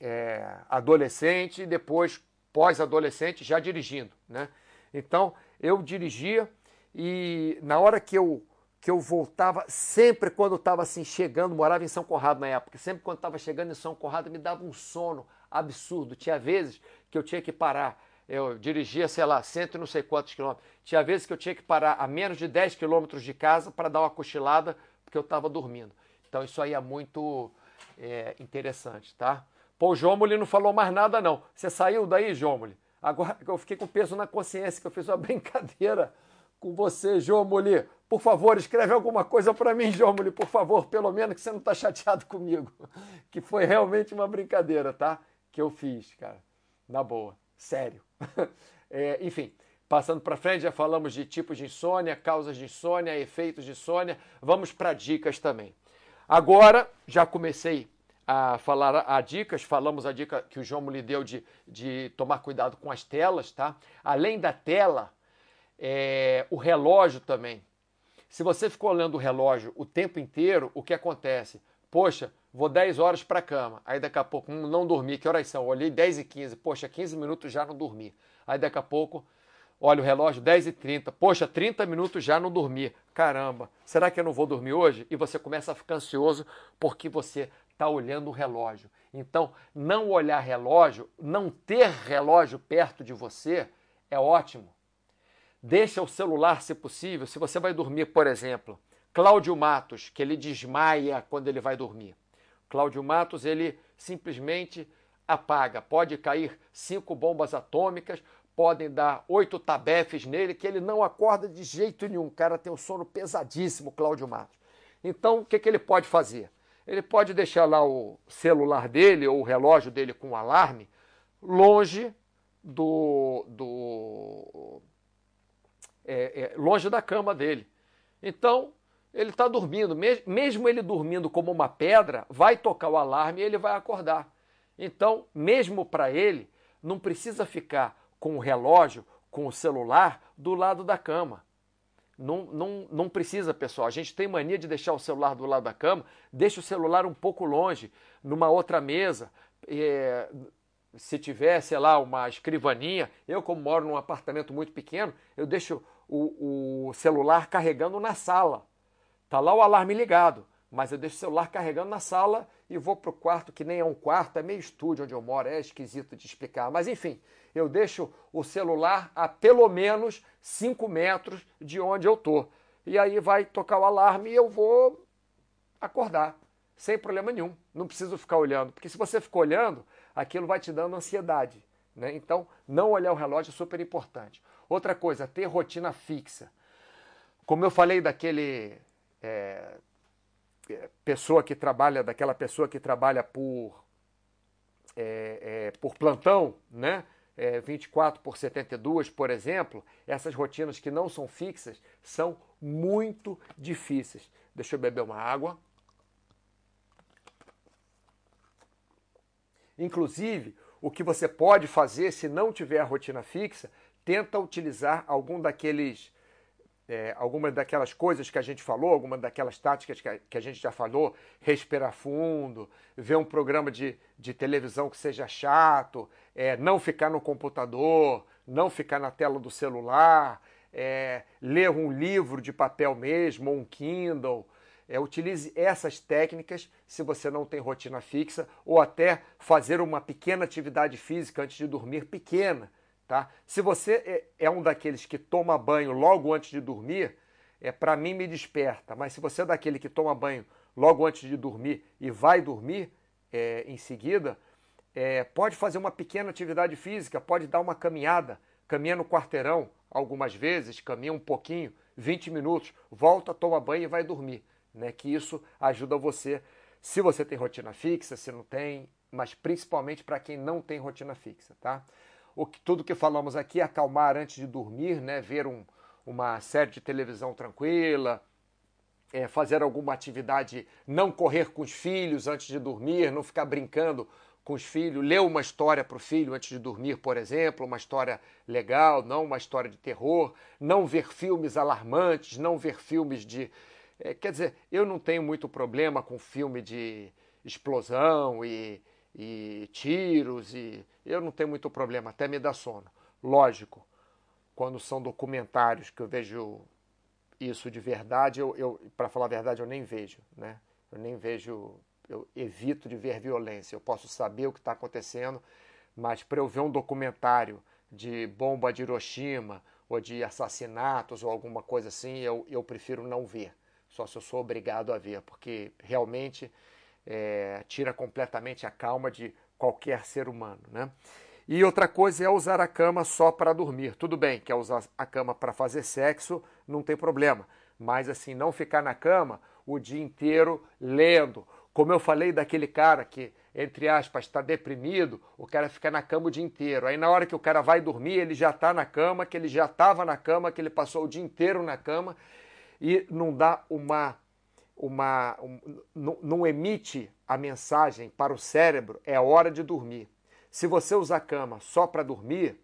é, adolescente e depois pós-adolescente já dirigindo. Né? Então eu dirigia e na hora que eu, que eu voltava, sempre quando estava assim chegando, morava em São Conrado na época, sempre quando estava chegando em São Conrado me dava um sono absurdo. Tinha vezes que eu tinha que parar. Eu dirigia, sei lá, cento e não sei quantos quilômetros. Tinha vezes que eu tinha que parar a menos de 10 quilômetros de casa para dar uma cochilada, porque eu estava dormindo. Então isso aí é muito é, interessante, tá? Pô, o Jômoli não falou mais nada não. Você saiu daí, Jômoli? Agora eu fiquei com peso na consciência que eu fiz uma brincadeira com você, Jômoli. Por favor, escreve alguma coisa para mim, Jômoli, por favor, pelo menos que você não está chateado comigo. Que foi realmente uma brincadeira, tá? Que eu fiz, cara. Na boa, sério. É, enfim, Passando para frente, já falamos de tipos de insônia, causas de insônia, efeitos de insônia. Vamos para dicas também. Agora já comecei a falar a dicas, falamos a dica que o João lhe deu de, de tomar cuidado com as telas, tá? Além da tela, é, o relógio também. Se você ficou olhando o relógio o tempo inteiro, o que acontece? Poxa, vou 10 horas para a cama, aí daqui a pouco hum, não dormi, que horas são? Olhei 10 e 15, poxa, 15 minutos já não dormi. Aí daqui a pouco Olha o relógio, 10 e 30 Poxa, 30 minutos já não dormi. Caramba, será que eu não vou dormir hoje? E você começa a ficar ansioso porque você está olhando o relógio. Então, não olhar relógio, não ter relógio perto de você é ótimo. Deixa o celular, se possível, se você vai dormir, por exemplo, Cláudio Matos, que ele desmaia quando ele vai dormir. Cláudio Matos, ele simplesmente apaga. Pode cair cinco bombas atômicas, podem dar oito tabefes nele, que ele não acorda de jeito nenhum. O cara tem um sono pesadíssimo, Cláudio Matos. Então, o que, que ele pode fazer? Ele pode deixar lá o celular dele ou o relógio dele com alarme longe do, do é, é, longe da cama dele. Então, ele está dormindo, mesmo ele dormindo como uma pedra, vai tocar o alarme e ele vai acordar. Então, mesmo para ele, não precisa ficar com o relógio, com o celular do lado da cama. Não, não, não precisa, pessoal. A gente tem mania de deixar o celular do lado da cama, deixa o celular um pouco longe, numa outra mesa. É, se tiver, sei lá, uma escrivaninha, eu, como moro num apartamento muito pequeno, eu deixo o, o celular carregando na sala. Tá lá o alarme ligado, mas eu deixo o celular carregando na sala e vou para o quarto, que nem é um quarto, é meio estúdio onde eu moro, é esquisito de explicar. Mas enfim, eu deixo o celular a pelo menos 5 metros de onde eu estou. E aí vai tocar o alarme e eu vou acordar, sem problema nenhum. Não preciso ficar olhando, porque se você ficar olhando, aquilo vai te dando ansiedade. Né? Então, não olhar o relógio é super importante. Outra coisa, ter rotina fixa. Como eu falei daquele é, é, pessoa que trabalha, daquela pessoa que trabalha por, é, é, por plantão, né? É, 24 por 72, por exemplo, essas rotinas que não são fixas são muito difíceis. Deixa eu beber uma água. Inclusive, o que você pode fazer se não tiver a rotina fixa, tenta utilizar algum daqueles é, alguma daquelas coisas que a gente falou, alguma daquelas táticas que a, que a, gente já falou, respirar fundo, ver um programa de, de televisão que seja chato, é, não ficar no computador, não ficar na tela do celular, é, ler um livro de papel mesmo, ou um Kindle. É, utilize essas técnicas se você não tem rotina fixa, ou até fazer uma pequena atividade física antes de dormir, pequena Tá? Se você é, é um daqueles que toma banho logo antes de dormir, é para mim me desperta. Mas se você é daquele que toma banho logo antes de dormir e vai dormir é, em seguida, é, pode fazer uma pequena atividade física, pode dar uma caminhada, caminha no quarteirão algumas vezes, caminha um pouquinho, 20 minutos, volta, toma banho e vai dormir. Né? Que isso ajuda você, se você tem rotina fixa, se não tem, mas principalmente para quem não tem rotina fixa, tá? O que, tudo que falamos aqui, acalmar antes de dormir, né? ver um, uma série de televisão tranquila, é, fazer alguma atividade, não correr com os filhos antes de dormir, não ficar brincando com os filhos, ler uma história para o filho antes de dormir, por exemplo, uma história legal, não uma história de terror, não ver filmes alarmantes, não ver filmes de. É, quer dizer, eu não tenho muito problema com filme de explosão e e tiros e eu não tenho muito problema, até me dá sono. Lógico, quando são documentários que eu vejo isso de verdade, eu, eu para falar a verdade, eu nem vejo, né? Eu nem vejo, eu evito de ver violência. Eu posso saber o que está acontecendo, mas para eu ver um documentário de bomba de Hiroshima ou de assassinatos ou alguma coisa assim, eu, eu prefiro não ver. Só se eu sou obrigado a ver, porque realmente é, tira completamente a calma de qualquer ser humano. Né? E outra coisa é usar a cama só para dormir. Tudo bem, quer usar a cama para fazer sexo, não tem problema. Mas assim, não ficar na cama o dia inteiro lendo. Como eu falei daquele cara que, entre aspas, está deprimido, o cara fica na cama o dia inteiro. Aí na hora que o cara vai dormir, ele já está na cama, que ele já estava na cama, que ele passou o dia inteiro na cama e não dá uma uma, um, não, emite a mensagem para o cérebro, é hora de dormir. Se você usar a cama só para dormir,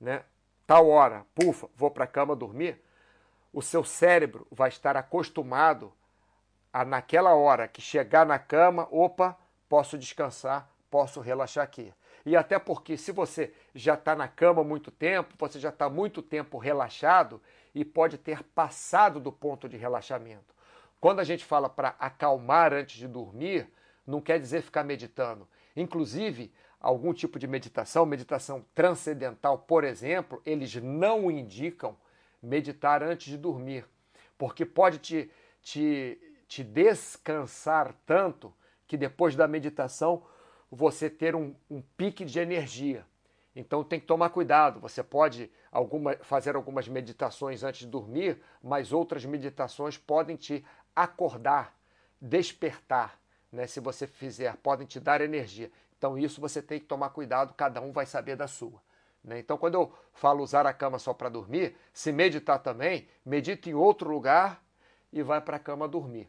né, tal hora, pufa, vou para a cama dormir, o seu cérebro vai estar acostumado a naquela hora que chegar na cama, opa, posso descansar, posso relaxar aqui. E até porque se você já está na cama muito tempo, você já está muito tempo relaxado e pode ter passado do ponto de relaxamento. Quando a gente fala para acalmar antes de dormir, não quer dizer ficar meditando. Inclusive, algum tipo de meditação, meditação transcendental, por exemplo, eles não indicam meditar antes de dormir, porque pode te, te, te descansar tanto que depois da meditação você ter um, um pique de energia. Então tem que tomar cuidado. Você pode alguma, fazer algumas meditações antes de dormir, mas outras meditações podem te acordar, despertar, né? Se você fizer, podem te dar energia. Então isso você tem que tomar cuidado, cada um vai saber da sua. Né? Então quando eu falo usar a cama só para dormir, se meditar também, medite em outro lugar e vai para a cama dormir.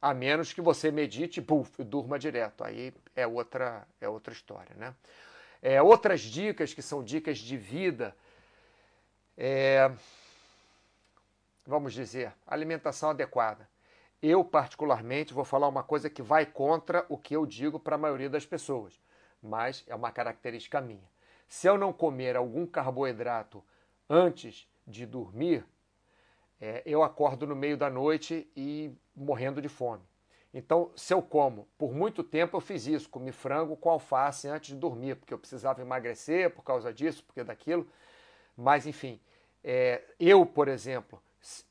A menos que você medite e durma direto. Aí é outra, é outra história. Né? É, outras dicas que são dicas de vida. É, vamos dizer, alimentação adequada. Eu, particularmente, vou falar uma coisa que vai contra o que eu digo para a maioria das pessoas, mas é uma característica minha. Se eu não comer algum carboidrato antes de dormir, é, eu acordo no meio da noite e morrendo de fome. Então, se eu como, por muito tempo eu fiz isso, comi frango com alface antes de dormir, porque eu precisava emagrecer por causa disso, porque daquilo. Mas, enfim, é, eu, por exemplo,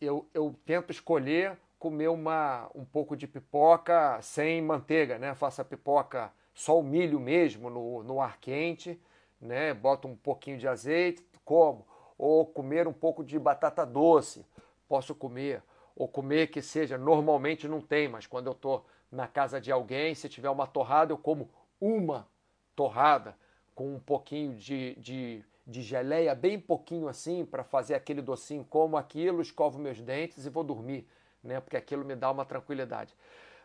eu, eu tento escolher comer uma, um pouco de pipoca sem manteiga, né? Faça pipoca só o milho mesmo no, no ar quente, né? Bota um pouquinho de azeite, como. Ou comer um pouco de batata doce, posso comer. ou comer que seja, normalmente não tem, mas quando eu estou na casa de alguém, se tiver uma torrada, eu como uma torrada com um pouquinho de, de, de geleia, bem pouquinho assim, para fazer aquele docinho, como aquilo, escovo meus dentes e vou dormir, né? Porque aquilo me dá uma tranquilidade.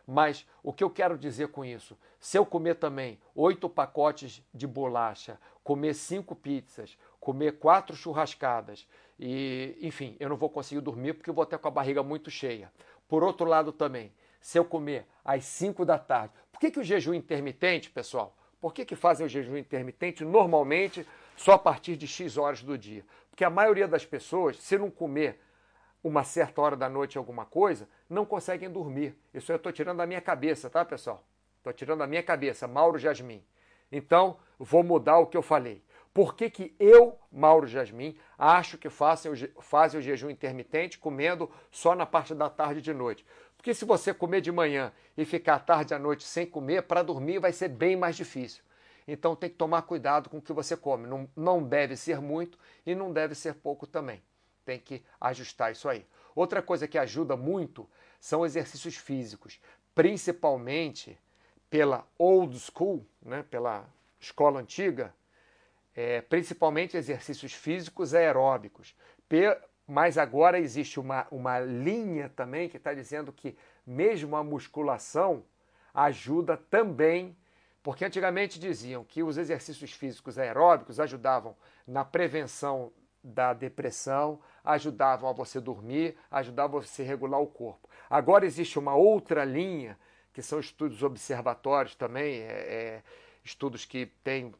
Mas o que eu quero dizer com isso? Se eu comer também oito pacotes de bolacha, comer cinco pizzas, comer quatro churrascadas e, enfim, eu não vou conseguir dormir porque eu vou ter com a barriga muito cheia. Por outro lado também, se eu comer às cinco da tarde, por que, que o jejum intermitente, pessoal? Por que, que fazem o jejum intermitente normalmente só a partir de X horas do dia? Porque a maioria das pessoas, se não comer uma certa hora da noite alguma coisa, não conseguem dormir. Isso eu estou tirando da minha cabeça, tá, pessoal? Estou tirando da minha cabeça, Mauro Jasmin. Então, vou mudar o que eu falei. Por que, que eu, Mauro Jasmin, acho que fazem o, fazem o jejum intermitente comendo só na parte da tarde e de noite? Porque se você comer de manhã e ficar tarde à noite sem comer, para dormir vai ser bem mais difícil. Então tem que tomar cuidado com o que você come. Não, não deve ser muito e não deve ser pouco também tem que ajustar isso aí. Outra coisa que ajuda muito são exercícios físicos, principalmente pela old school, né, pela escola antiga, é, principalmente exercícios físicos aeróbicos. Mas agora existe uma, uma linha também que está dizendo que mesmo a musculação ajuda também, porque antigamente diziam que os exercícios físicos aeróbicos ajudavam na prevenção da depressão, ajudavam a você dormir, ajudavam a você regular o corpo. Agora existe uma outra linha, que são estudos observatórios também, é, é, estudos que têm,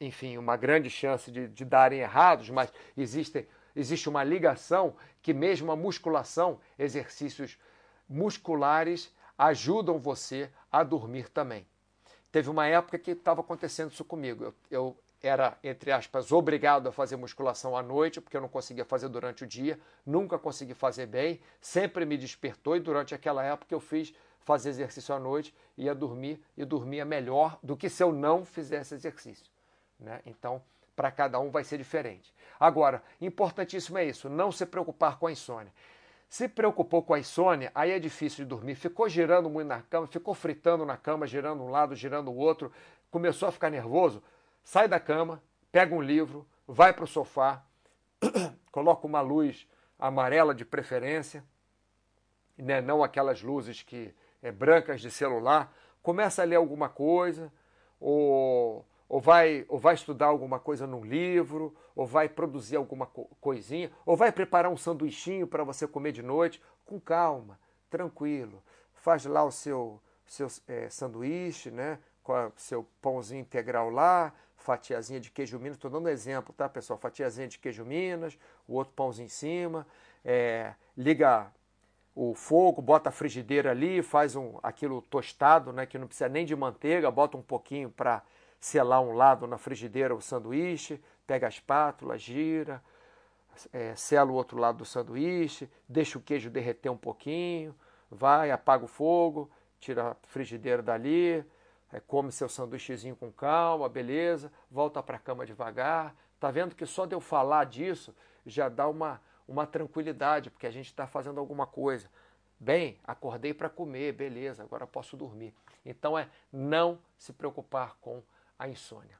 enfim, uma grande chance de, de darem errados, mas existem, existe uma ligação que mesmo a musculação, exercícios musculares, ajudam você a dormir também. Teve uma época que estava acontecendo isso comigo. Eu, eu era, entre aspas, obrigado a fazer musculação à noite, porque eu não conseguia fazer durante o dia, nunca consegui fazer bem, sempre me despertou e durante aquela época eu fiz fazer exercício à noite, ia dormir e dormia melhor do que se eu não fizesse exercício. Né? Então, para cada um vai ser diferente. Agora, importantíssimo é isso, não se preocupar com a insônia. Se preocupou com a insônia, aí é difícil de dormir. Ficou girando muito na cama, ficou fritando na cama, girando um lado, girando o outro, começou a ficar nervoso sai da cama, pega um livro, vai para o sofá, coloca uma luz amarela de preferência, né? não aquelas luzes que é, brancas de celular, começa a ler alguma coisa, ou, ou, vai, ou vai estudar alguma coisa num livro, ou vai produzir alguma coisinha, ou vai preparar um sanduichinho para você comer de noite, com calma, tranquilo. Faz lá o seu, seu é, sanduíche, né? com o seu pãozinho integral lá, fatiazinha de queijo Minas, estou dando exemplo, tá, pessoal? Fatiazinha de queijo Minas, o outro pãozinho em cima, é, liga o fogo, bota a frigideira ali, faz um, aquilo tostado, né, que não precisa nem de manteiga, bota um pouquinho para selar um lado na frigideira o sanduíche, pega a espátula, gira, é, sela o outro lado do sanduíche, deixa o queijo derreter um pouquinho, vai, apaga o fogo, tira a frigideira dali, é, come seu sanduíchezinho com calma, beleza, volta para a cama devagar. Tá vendo que só de eu falar disso já dá uma, uma tranquilidade, porque a gente está fazendo alguma coisa. Bem, acordei para comer, beleza, agora posso dormir. Então é não se preocupar com a insônia.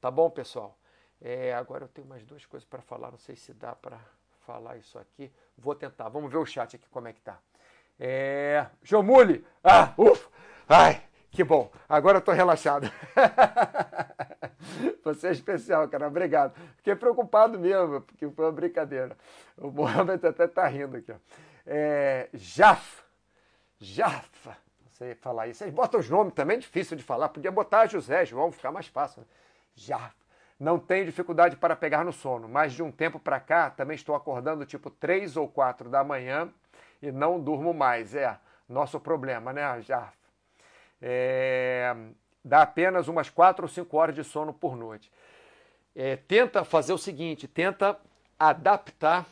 Tá bom, pessoal? É, agora eu tenho mais duas coisas para falar, não sei se dá para falar isso aqui. Vou tentar, vamos ver o chat aqui como é que tá. É... Jomule! Ah, ufa! Ai, que bom, agora eu estou relaxado. Você é especial, cara, obrigado. Fiquei preocupado mesmo, porque foi uma brincadeira. O Mohamed até está rindo aqui. Ó. É, Jaf, Jaf, não sei falar isso. Vocês botam os nomes também, é difícil de falar. Podia botar José, João, ficar mais fácil. Né? Jaf. Não tenho dificuldade para pegar no sono, mas de um tempo para cá também estou acordando tipo 3 ou 4 da manhã e não durmo mais. É nosso problema, né, Jaf? É, dá apenas umas 4 ou 5 horas de sono por noite. É, tenta fazer o seguinte, tenta adaptar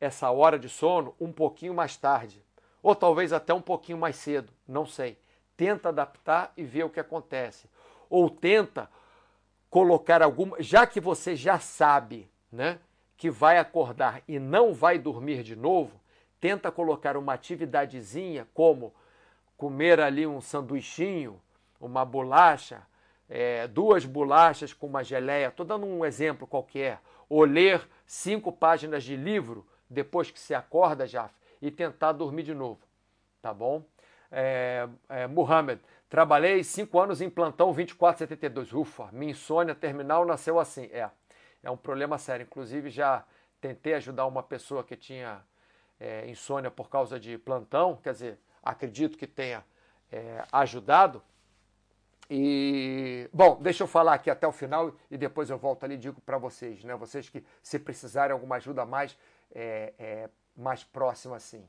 essa hora de sono um pouquinho mais tarde, ou talvez até um pouquinho mais cedo, não sei. Tenta adaptar e ver o que acontece. Ou tenta colocar alguma, já que você já sabe, né, que vai acordar e não vai dormir de novo, tenta colocar uma atividadezinha, como comer ali um sanduichinho, uma bolacha, é, duas bolachas com uma geleia, estou dando um exemplo qualquer, ou ler cinco páginas de livro depois que se acorda, já e tentar dormir de novo, tá bom? É, é, Muhammad, trabalhei cinco anos em plantão 2472. Ufa, minha insônia terminal nasceu assim. É, é um problema sério. Inclusive, já tentei ajudar uma pessoa que tinha é, insônia por causa de plantão, quer dizer, acredito que tenha é, ajudado. E, bom, deixa eu falar aqui até o final e depois eu volto ali e digo para vocês, né? Vocês que se precisarem alguma ajuda mais, é, é, mais próxima assim.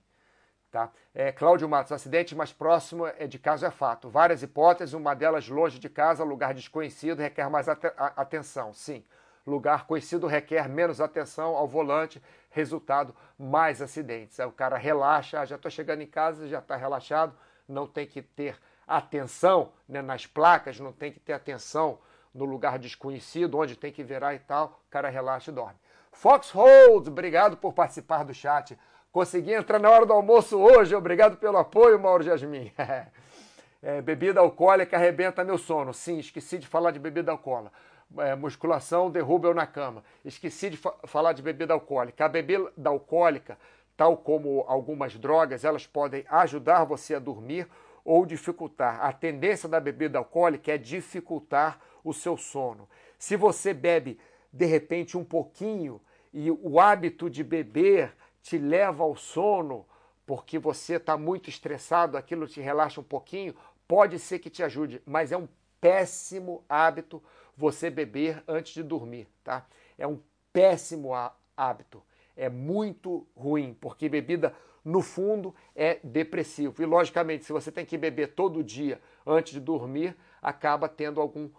Tá? É, Cláudio Matos, acidente mais próximo é de caso é fato. Várias hipóteses, uma delas longe de casa, lugar desconhecido, requer mais atenção. Sim, lugar conhecido requer menos atenção ao volante, resultado, mais acidentes. Aí o cara relaxa, ah, já estou chegando em casa, já está relaxado, não tem que ter atenção né, nas placas, não tem que ter atenção no lugar desconhecido, onde tem que virar e tal, o cara relaxa e dorme. Foxhold, obrigado por participar do chat. Consegui entrar na hora do almoço hoje, obrigado pelo apoio, Mauro Jasmin. é, bebida alcoólica arrebenta meu sono. Sim, esqueci de falar de bebida alcoólica é, musculação derruba eu na cama. Esqueci de fa falar de bebida alcoólica. A bebida alcoólica, tal como algumas drogas, elas podem ajudar você a dormir ou dificultar. A tendência da bebida alcoólica é dificultar o seu sono. Se você bebe de repente um pouquinho e o hábito de beber te leva ao sono porque você está muito estressado, aquilo te relaxa um pouquinho, pode ser que te ajude, mas é um péssimo hábito você beber antes de dormir, tá? É um péssimo hábito. É muito ruim, porque bebida, no fundo, é depressivo. E, logicamente, se você tem que beber todo dia antes de dormir, acaba tendo algum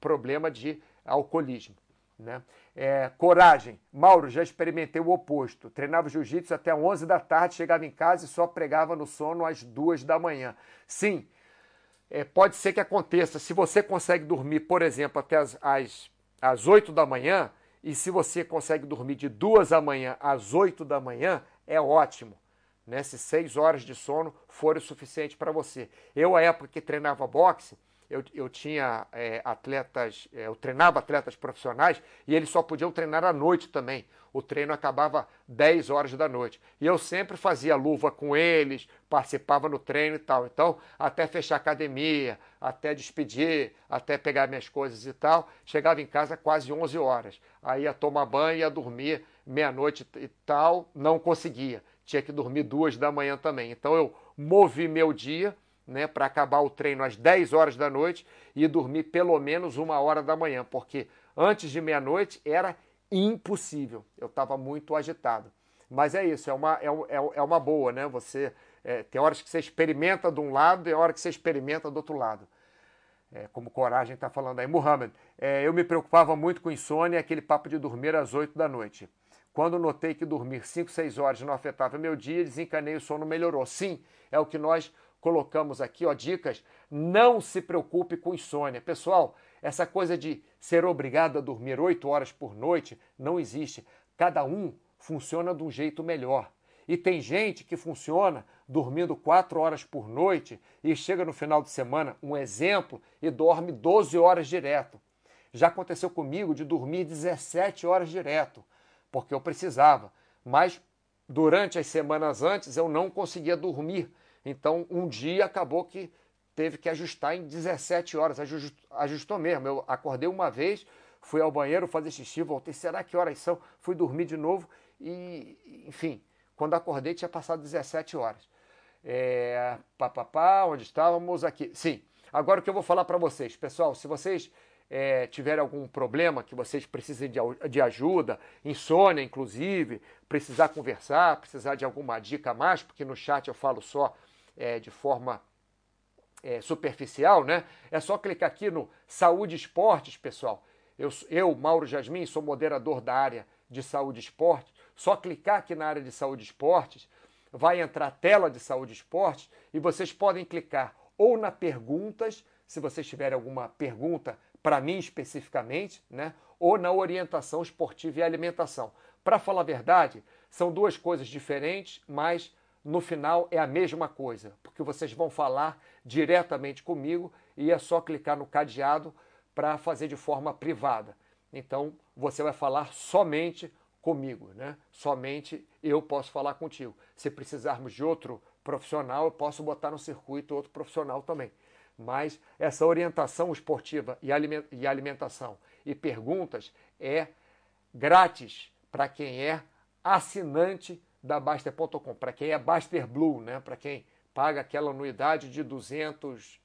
problema de alcoolismo. Né? É, coragem. Mauro, já experimentei o oposto. Treinava jiu-jitsu até 11 da tarde, chegava em casa e só pregava no sono às 2 da manhã. Sim, é, pode ser que aconteça. Se você consegue dormir, por exemplo, até as, as, as 8 da manhã, e se você consegue dormir de 2 da manhã às 8 da manhã, é ótimo. Né? Se 6 horas de sono for o suficiente para você. Eu, à época que treinava boxe, eu, eu tinha é, atletas, é, eu treinava atletas profissionais e eles só podiam treinar à noite também. O treino acabava 10 horas da noite. E eu sempre fazia luva com eles, participava no treino e tal. Então, até fechar a academia, até despedir, até pegar minhas coisas e tal, chegava em casa quase 11 horas. Aí ia tomar banho, ia dormir meia-noite e tal, não conseguia. Tinha que dormir duas da manhã também. Então, eu movi meu dia né, para acabar o treino às 10 horas da noite e dormir pelo menos uma hora da manhã, porque antes de meia-noite era impossível. Eu estava muito agitado. Mas é isso, é uma, é, é, é uma boa, né? Você é, tem horas que você experimenta de um lado e hora que você experimenta do outro lado. É, como Coragem está falando aí. Muhammad, é, eu me preocupava muito com insônia aquele papo de dormir às 8 da noite. Quando notei que dormir 5, 6 horas não afetava meu dia, desencanei, o sono melhorou. Sim, é o que nós colocamos aqui, ó, dicas. Não se preocupe com insônia. Pessoal, essa coisa de ser obrigado a dormir oito horas por noite não existe. Cada um funciona de um jeito melhor. E tem gente que funciona dormindo quatro horas por noite e chega no final de semana, um exemplo, e dorme 12 horas direto. Já aconteceu comigo de dormir 17 horas direto, porque eu precisava. Mas durante as semanas antes eu não conseguia dormir então, um dia acabou que teve que ajustar em 17 horas. Ajustou mesmo. Eu acordei uma vez, fui ao banheiro fazer xixi, voltei. Será que horas são? Fui dormir de novo e, enfim, quando acordei tinha passado 17 horas. É, papapá, onde estávamos aqui? Sim. Agora o que eu vou falar para vocês, pessoal, se vocês é, tiverem algum problema que vocês precisem de, de ajuda, insônia inclusive, precisar conversar, precisar de alguma dica a mais, porque no chat eu falo só é, de forma é, superficial, né? É só clicar aqui no Saúde Esportes, pessoal. Eu, eu, Mauro Jasmin, sou moderador da área de saúde esportes. Só clicar aqui na área de saúde esportes, vai entrar a tela de saúde esportes e vocês podem clicar ou na perguntas, se vocês tiverem alguma pergunta para mim especificamente, né? ou na orientação esportiva e alimentação. Para falar a verdade, são duas coisas diferentes, mas no final é a mesma coisa, porque vocês vão falar diretamente comigo e é só clicar no cadeado para fazer de forma privada. Então você vai falar somente comigo, né? Somente eu posso falar contigo. Se precisarmos de outro profissional, eu posso botar no circuito outro profissional também. Mas essa orientação esportiva e alimentação e perguntas é grátis para quem é assinante da Baster.com, para quem é Baster Blue, né? para quem paga aquela anuidade de 200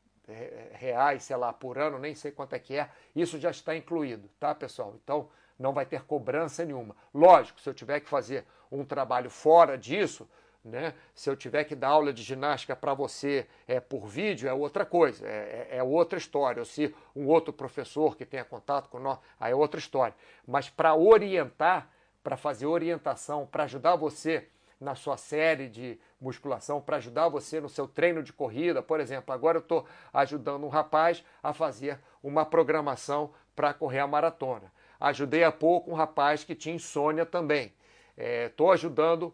reais, sei lá, por ano, nem sei quanto é que é, isso já está incluído, tá, pessoal? Então, não vai ter cobrança nenhuma. Lógico, se eu tiver que fazer um trabalho fora disso, né? Se eu tiver que dar aula de ginástica para você é, por vídeo, é outra coisa, é, é, é, outra história. Ou se um outro professor que tenha contato com nós, aí é outra história. Mas para orientar, para fazer orientação, para ajudar você na sua série de musculação, para ajudar você no seu treino de corrida. Por exemplo, agora eu estou ajudando um rapaz a fazer uma programação para correr a maratona. Ajudei há pouco um rapaz que tinha insônia também. Estou é, ajudando.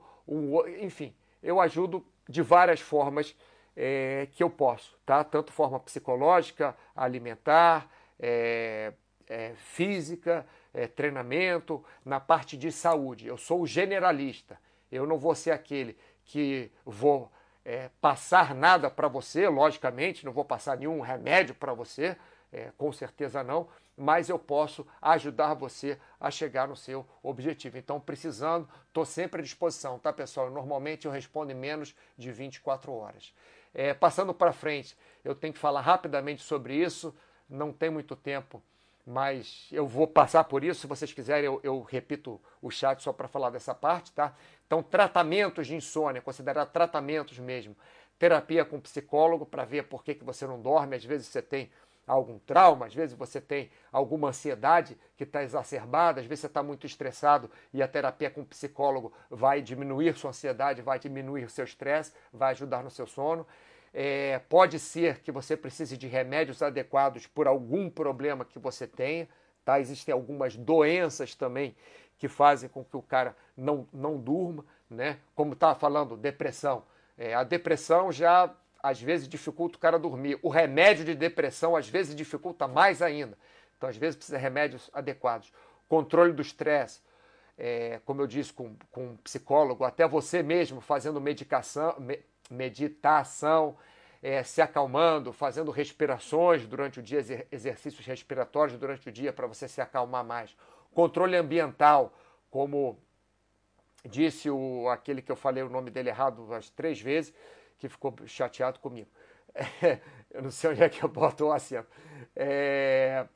Enfim, eu ajudo de várias formas é, que eu posso, tá? Tanto forma psicológica, alimentar, é, é física, é, treinamento, na parte de saúde. Eu sou o generalista. Eu não vou ser aquele que vou é, passar nada para você, logicamente, não vou passar nenhum remédio para você, é, com certeza não, mas eu posso ajudar você a chegar no seu objetivo. Então, precisando, estou sempre à disposição, tá, pessoal? Normalmente eu respondo em menos de 24 horas. É, passando para frente, eu tenho que falar rapidamente sobre isso, não tem muito tempo mas eu vou passar por isso. Se vocês quiserem, eu, eu repito o chat só para falar dessa parte, tá? Então, tratamentos de insônia, considerar tratamentos mesmo. Terapia com psicólogo para ver por que, que você não dorme. Às vezes você tem algum trauma, às vezes você tem alguma ansiedade que está exacerbada, às vezes você está muito estressado e a terapia com psicólogo vai diminuir sua ansiedade, vai diminuir seu estresse, vai ajudar no seu sono. É, pode ser que você precise de remédios adequados por algum problema que você tenha. Tá? Existem algumas doenças também que fazem com que o cara não, não durma, né? Como estava falando, depressão. É, a depressão já às vezes dificulta o cara dormir. O remédio de depressão às vezes dificulta mais ainda. Então, às vezes, precisa de remédios adequados. Controle do estresse, é, como eu disse, com, com um psicólogo, até você mesmo fazendo medicação, me, meditação, é, se acalmando, fazendo respirações durante o dia, exercícios respiratórios durante o dia para você se acalmar mais. Controle ambiental, como disse o, aquele que eu falei o nome dele errado umas três vezes, que ficou chateado comigo. É, eu não sei onde é que eu boto o acento. É,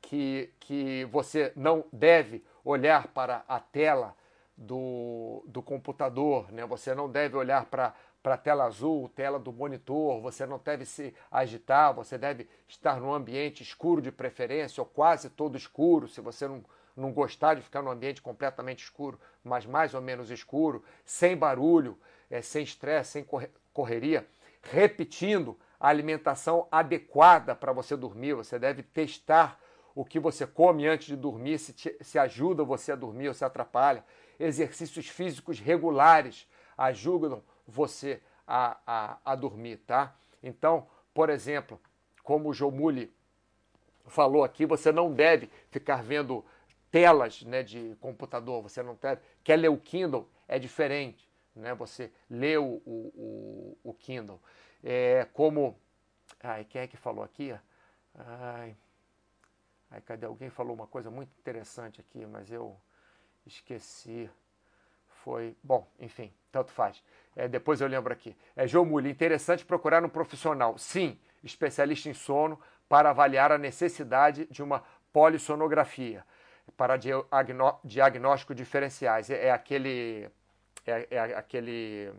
que, que você não deve olhar para a tela do, do computador, né? você não deve olhar para a tela azul, tela do monitor, você não deve se agitar, você deve estar num ambiente escuro de preferência, ou quase todo escuro, se você não, não gostar de ficar num ambiente completamente escuro, mas mais ou menos escuro, sem barulho, é, sem estresse, sem correria, repetindo a alimentação adequada para você dormir, você deve testar o que você come antes de dormir, se, te, se ajuda você a dormir ou se atrapalha. Exercícios físicos regulares ajudam você a, a, a dormir, tá? Então, por exemplo, como o Jomuli falou aqui, você não deve ficar vendo telas né, de computador, você não deve. Quer ler o Kindle? É diferente, né? Você lê o, o, o Kindle. É como. Ai, quem é que falou aqui? Ai, Aí cadê? Alguém falou uma coisa muito interessante aqui, mas eu esqueci. Foi. Bom, enfim, tanto faz. É, depois eu lembro aqui. É João Mulher, interessante procurar um profissional, sim, especialista em sono, para avaliar a necessidade de uma polissonografia para diagnóstico diferenciais. É, é aquele. É, é aquele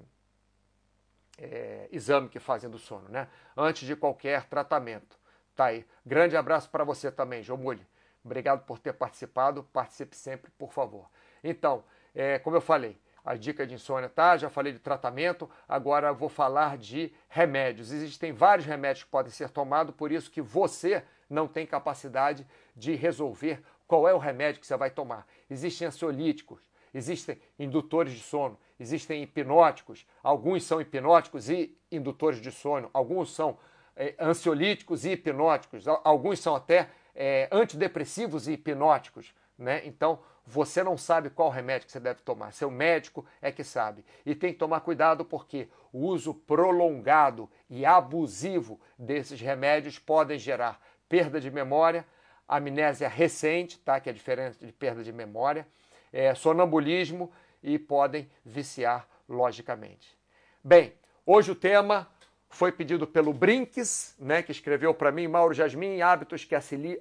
é, exame que fazem do sono, né? Antes de qualquer tratamento. Tá aí. Grande abraço para você também, João Mulli. Obrigado por ter participado. Participe sempre, por favor. Então, é, como eu falei, a dica de insônia tá, já falei de tratamento, agora vou falar de remédios. Existem vários remédios que podem ser tomados, por isso que você não tem capacidade de resolver qual é o remédio que você vai tomar. Existem ansiolíticos, existem indutores de sono, existem hipnóticos, alguns são hipnóticos e indutores de sono, alguns são é, ansiolíticos e hipnóticos, alguns são até é, antidepressivos e hipnóticos. Né? Então, você não sabe qual remédio que você deve tomar. Seu médico é que sabe. E tem que tomar cuidado porque o uso prolongado e abusivo desses remédios podem gerar perda de memória, amnésia recente, tá? que é diferente de perda de memória, é, sonambulismo e podem viciar logicamente. Bem, hoje o tema foi pedido pelo Brinks, né, que escreveu para mim, Mauro Jasmin, hábitos que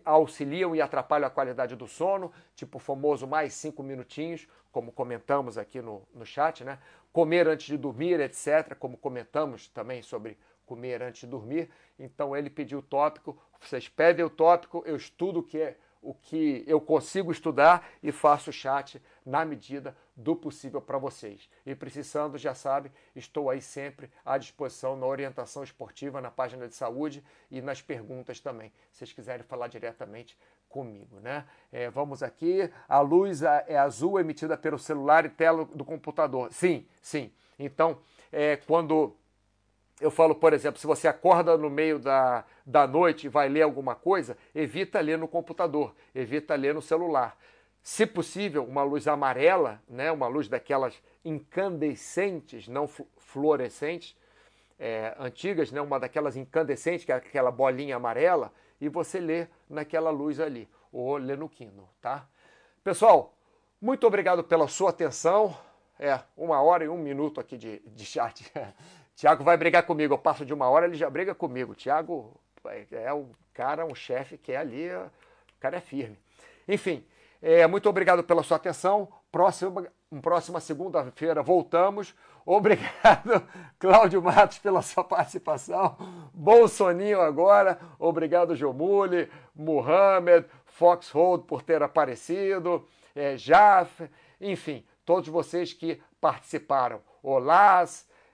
auxiliam e atrapalham a qualidade do sono, tipo o famoso mais cinco minutinhos, como comentamos aqui no, no chat, né? Comer antes de dormir, etc., como comentamos também sobre comer antes de dormir. Então ele pediu o tópico, vocês pedem o tópico, eu estudo o que é o que eu consigo estudar e faço o chat na medida do possível para vocês. E precisando, já sabe, estou aí sempre à disposição na orientação esportiva, na página de saúde e nas perguntas também, se vocês quiserem falar diretamente comigo, né? É, vamos aqui, a luz é azul emitida pelo celular e tela do computador. Sim, sim. Então, é, quando eu falo, por exemplo, se você acorda no meio da, da noite e vai ler alguma coisa, evita ler no computador, evita ler no celular. Se possível, uma luz amarela, né, uma luz daquelas incandescentes, não fluorescentes, é, antigas, né, uma daquelas incandescentes, que é aquela bolinha amarela, e você lê naquela luz ali, ou lê no tá? Pessoal, muito obrigado pela sua atenção. É, uma hora e um minuto aqui de, de chat. Tiago vai brigar comigo. Eu passo de uma hora, ele já briga comigo. Tiago é um cara, um chefe que é ali, o cara é firme. Enfim, é, muito obrigado pela sua atenção. Próxima, próxima segunda-feira voltamos. Obrigado, Cláudio Matos, pela sua participação. Bom soninho agora. Obrigado, Jomule, Muhammad, Foxhold por ter aparecido, é, Jaf, enfim, todos vocês que participaram. Olá,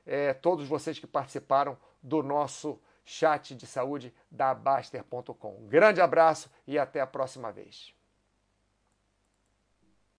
é, todos vocês que participaram do nosso chat de saúde da Baster.com. grande abraço e até a próxima vez.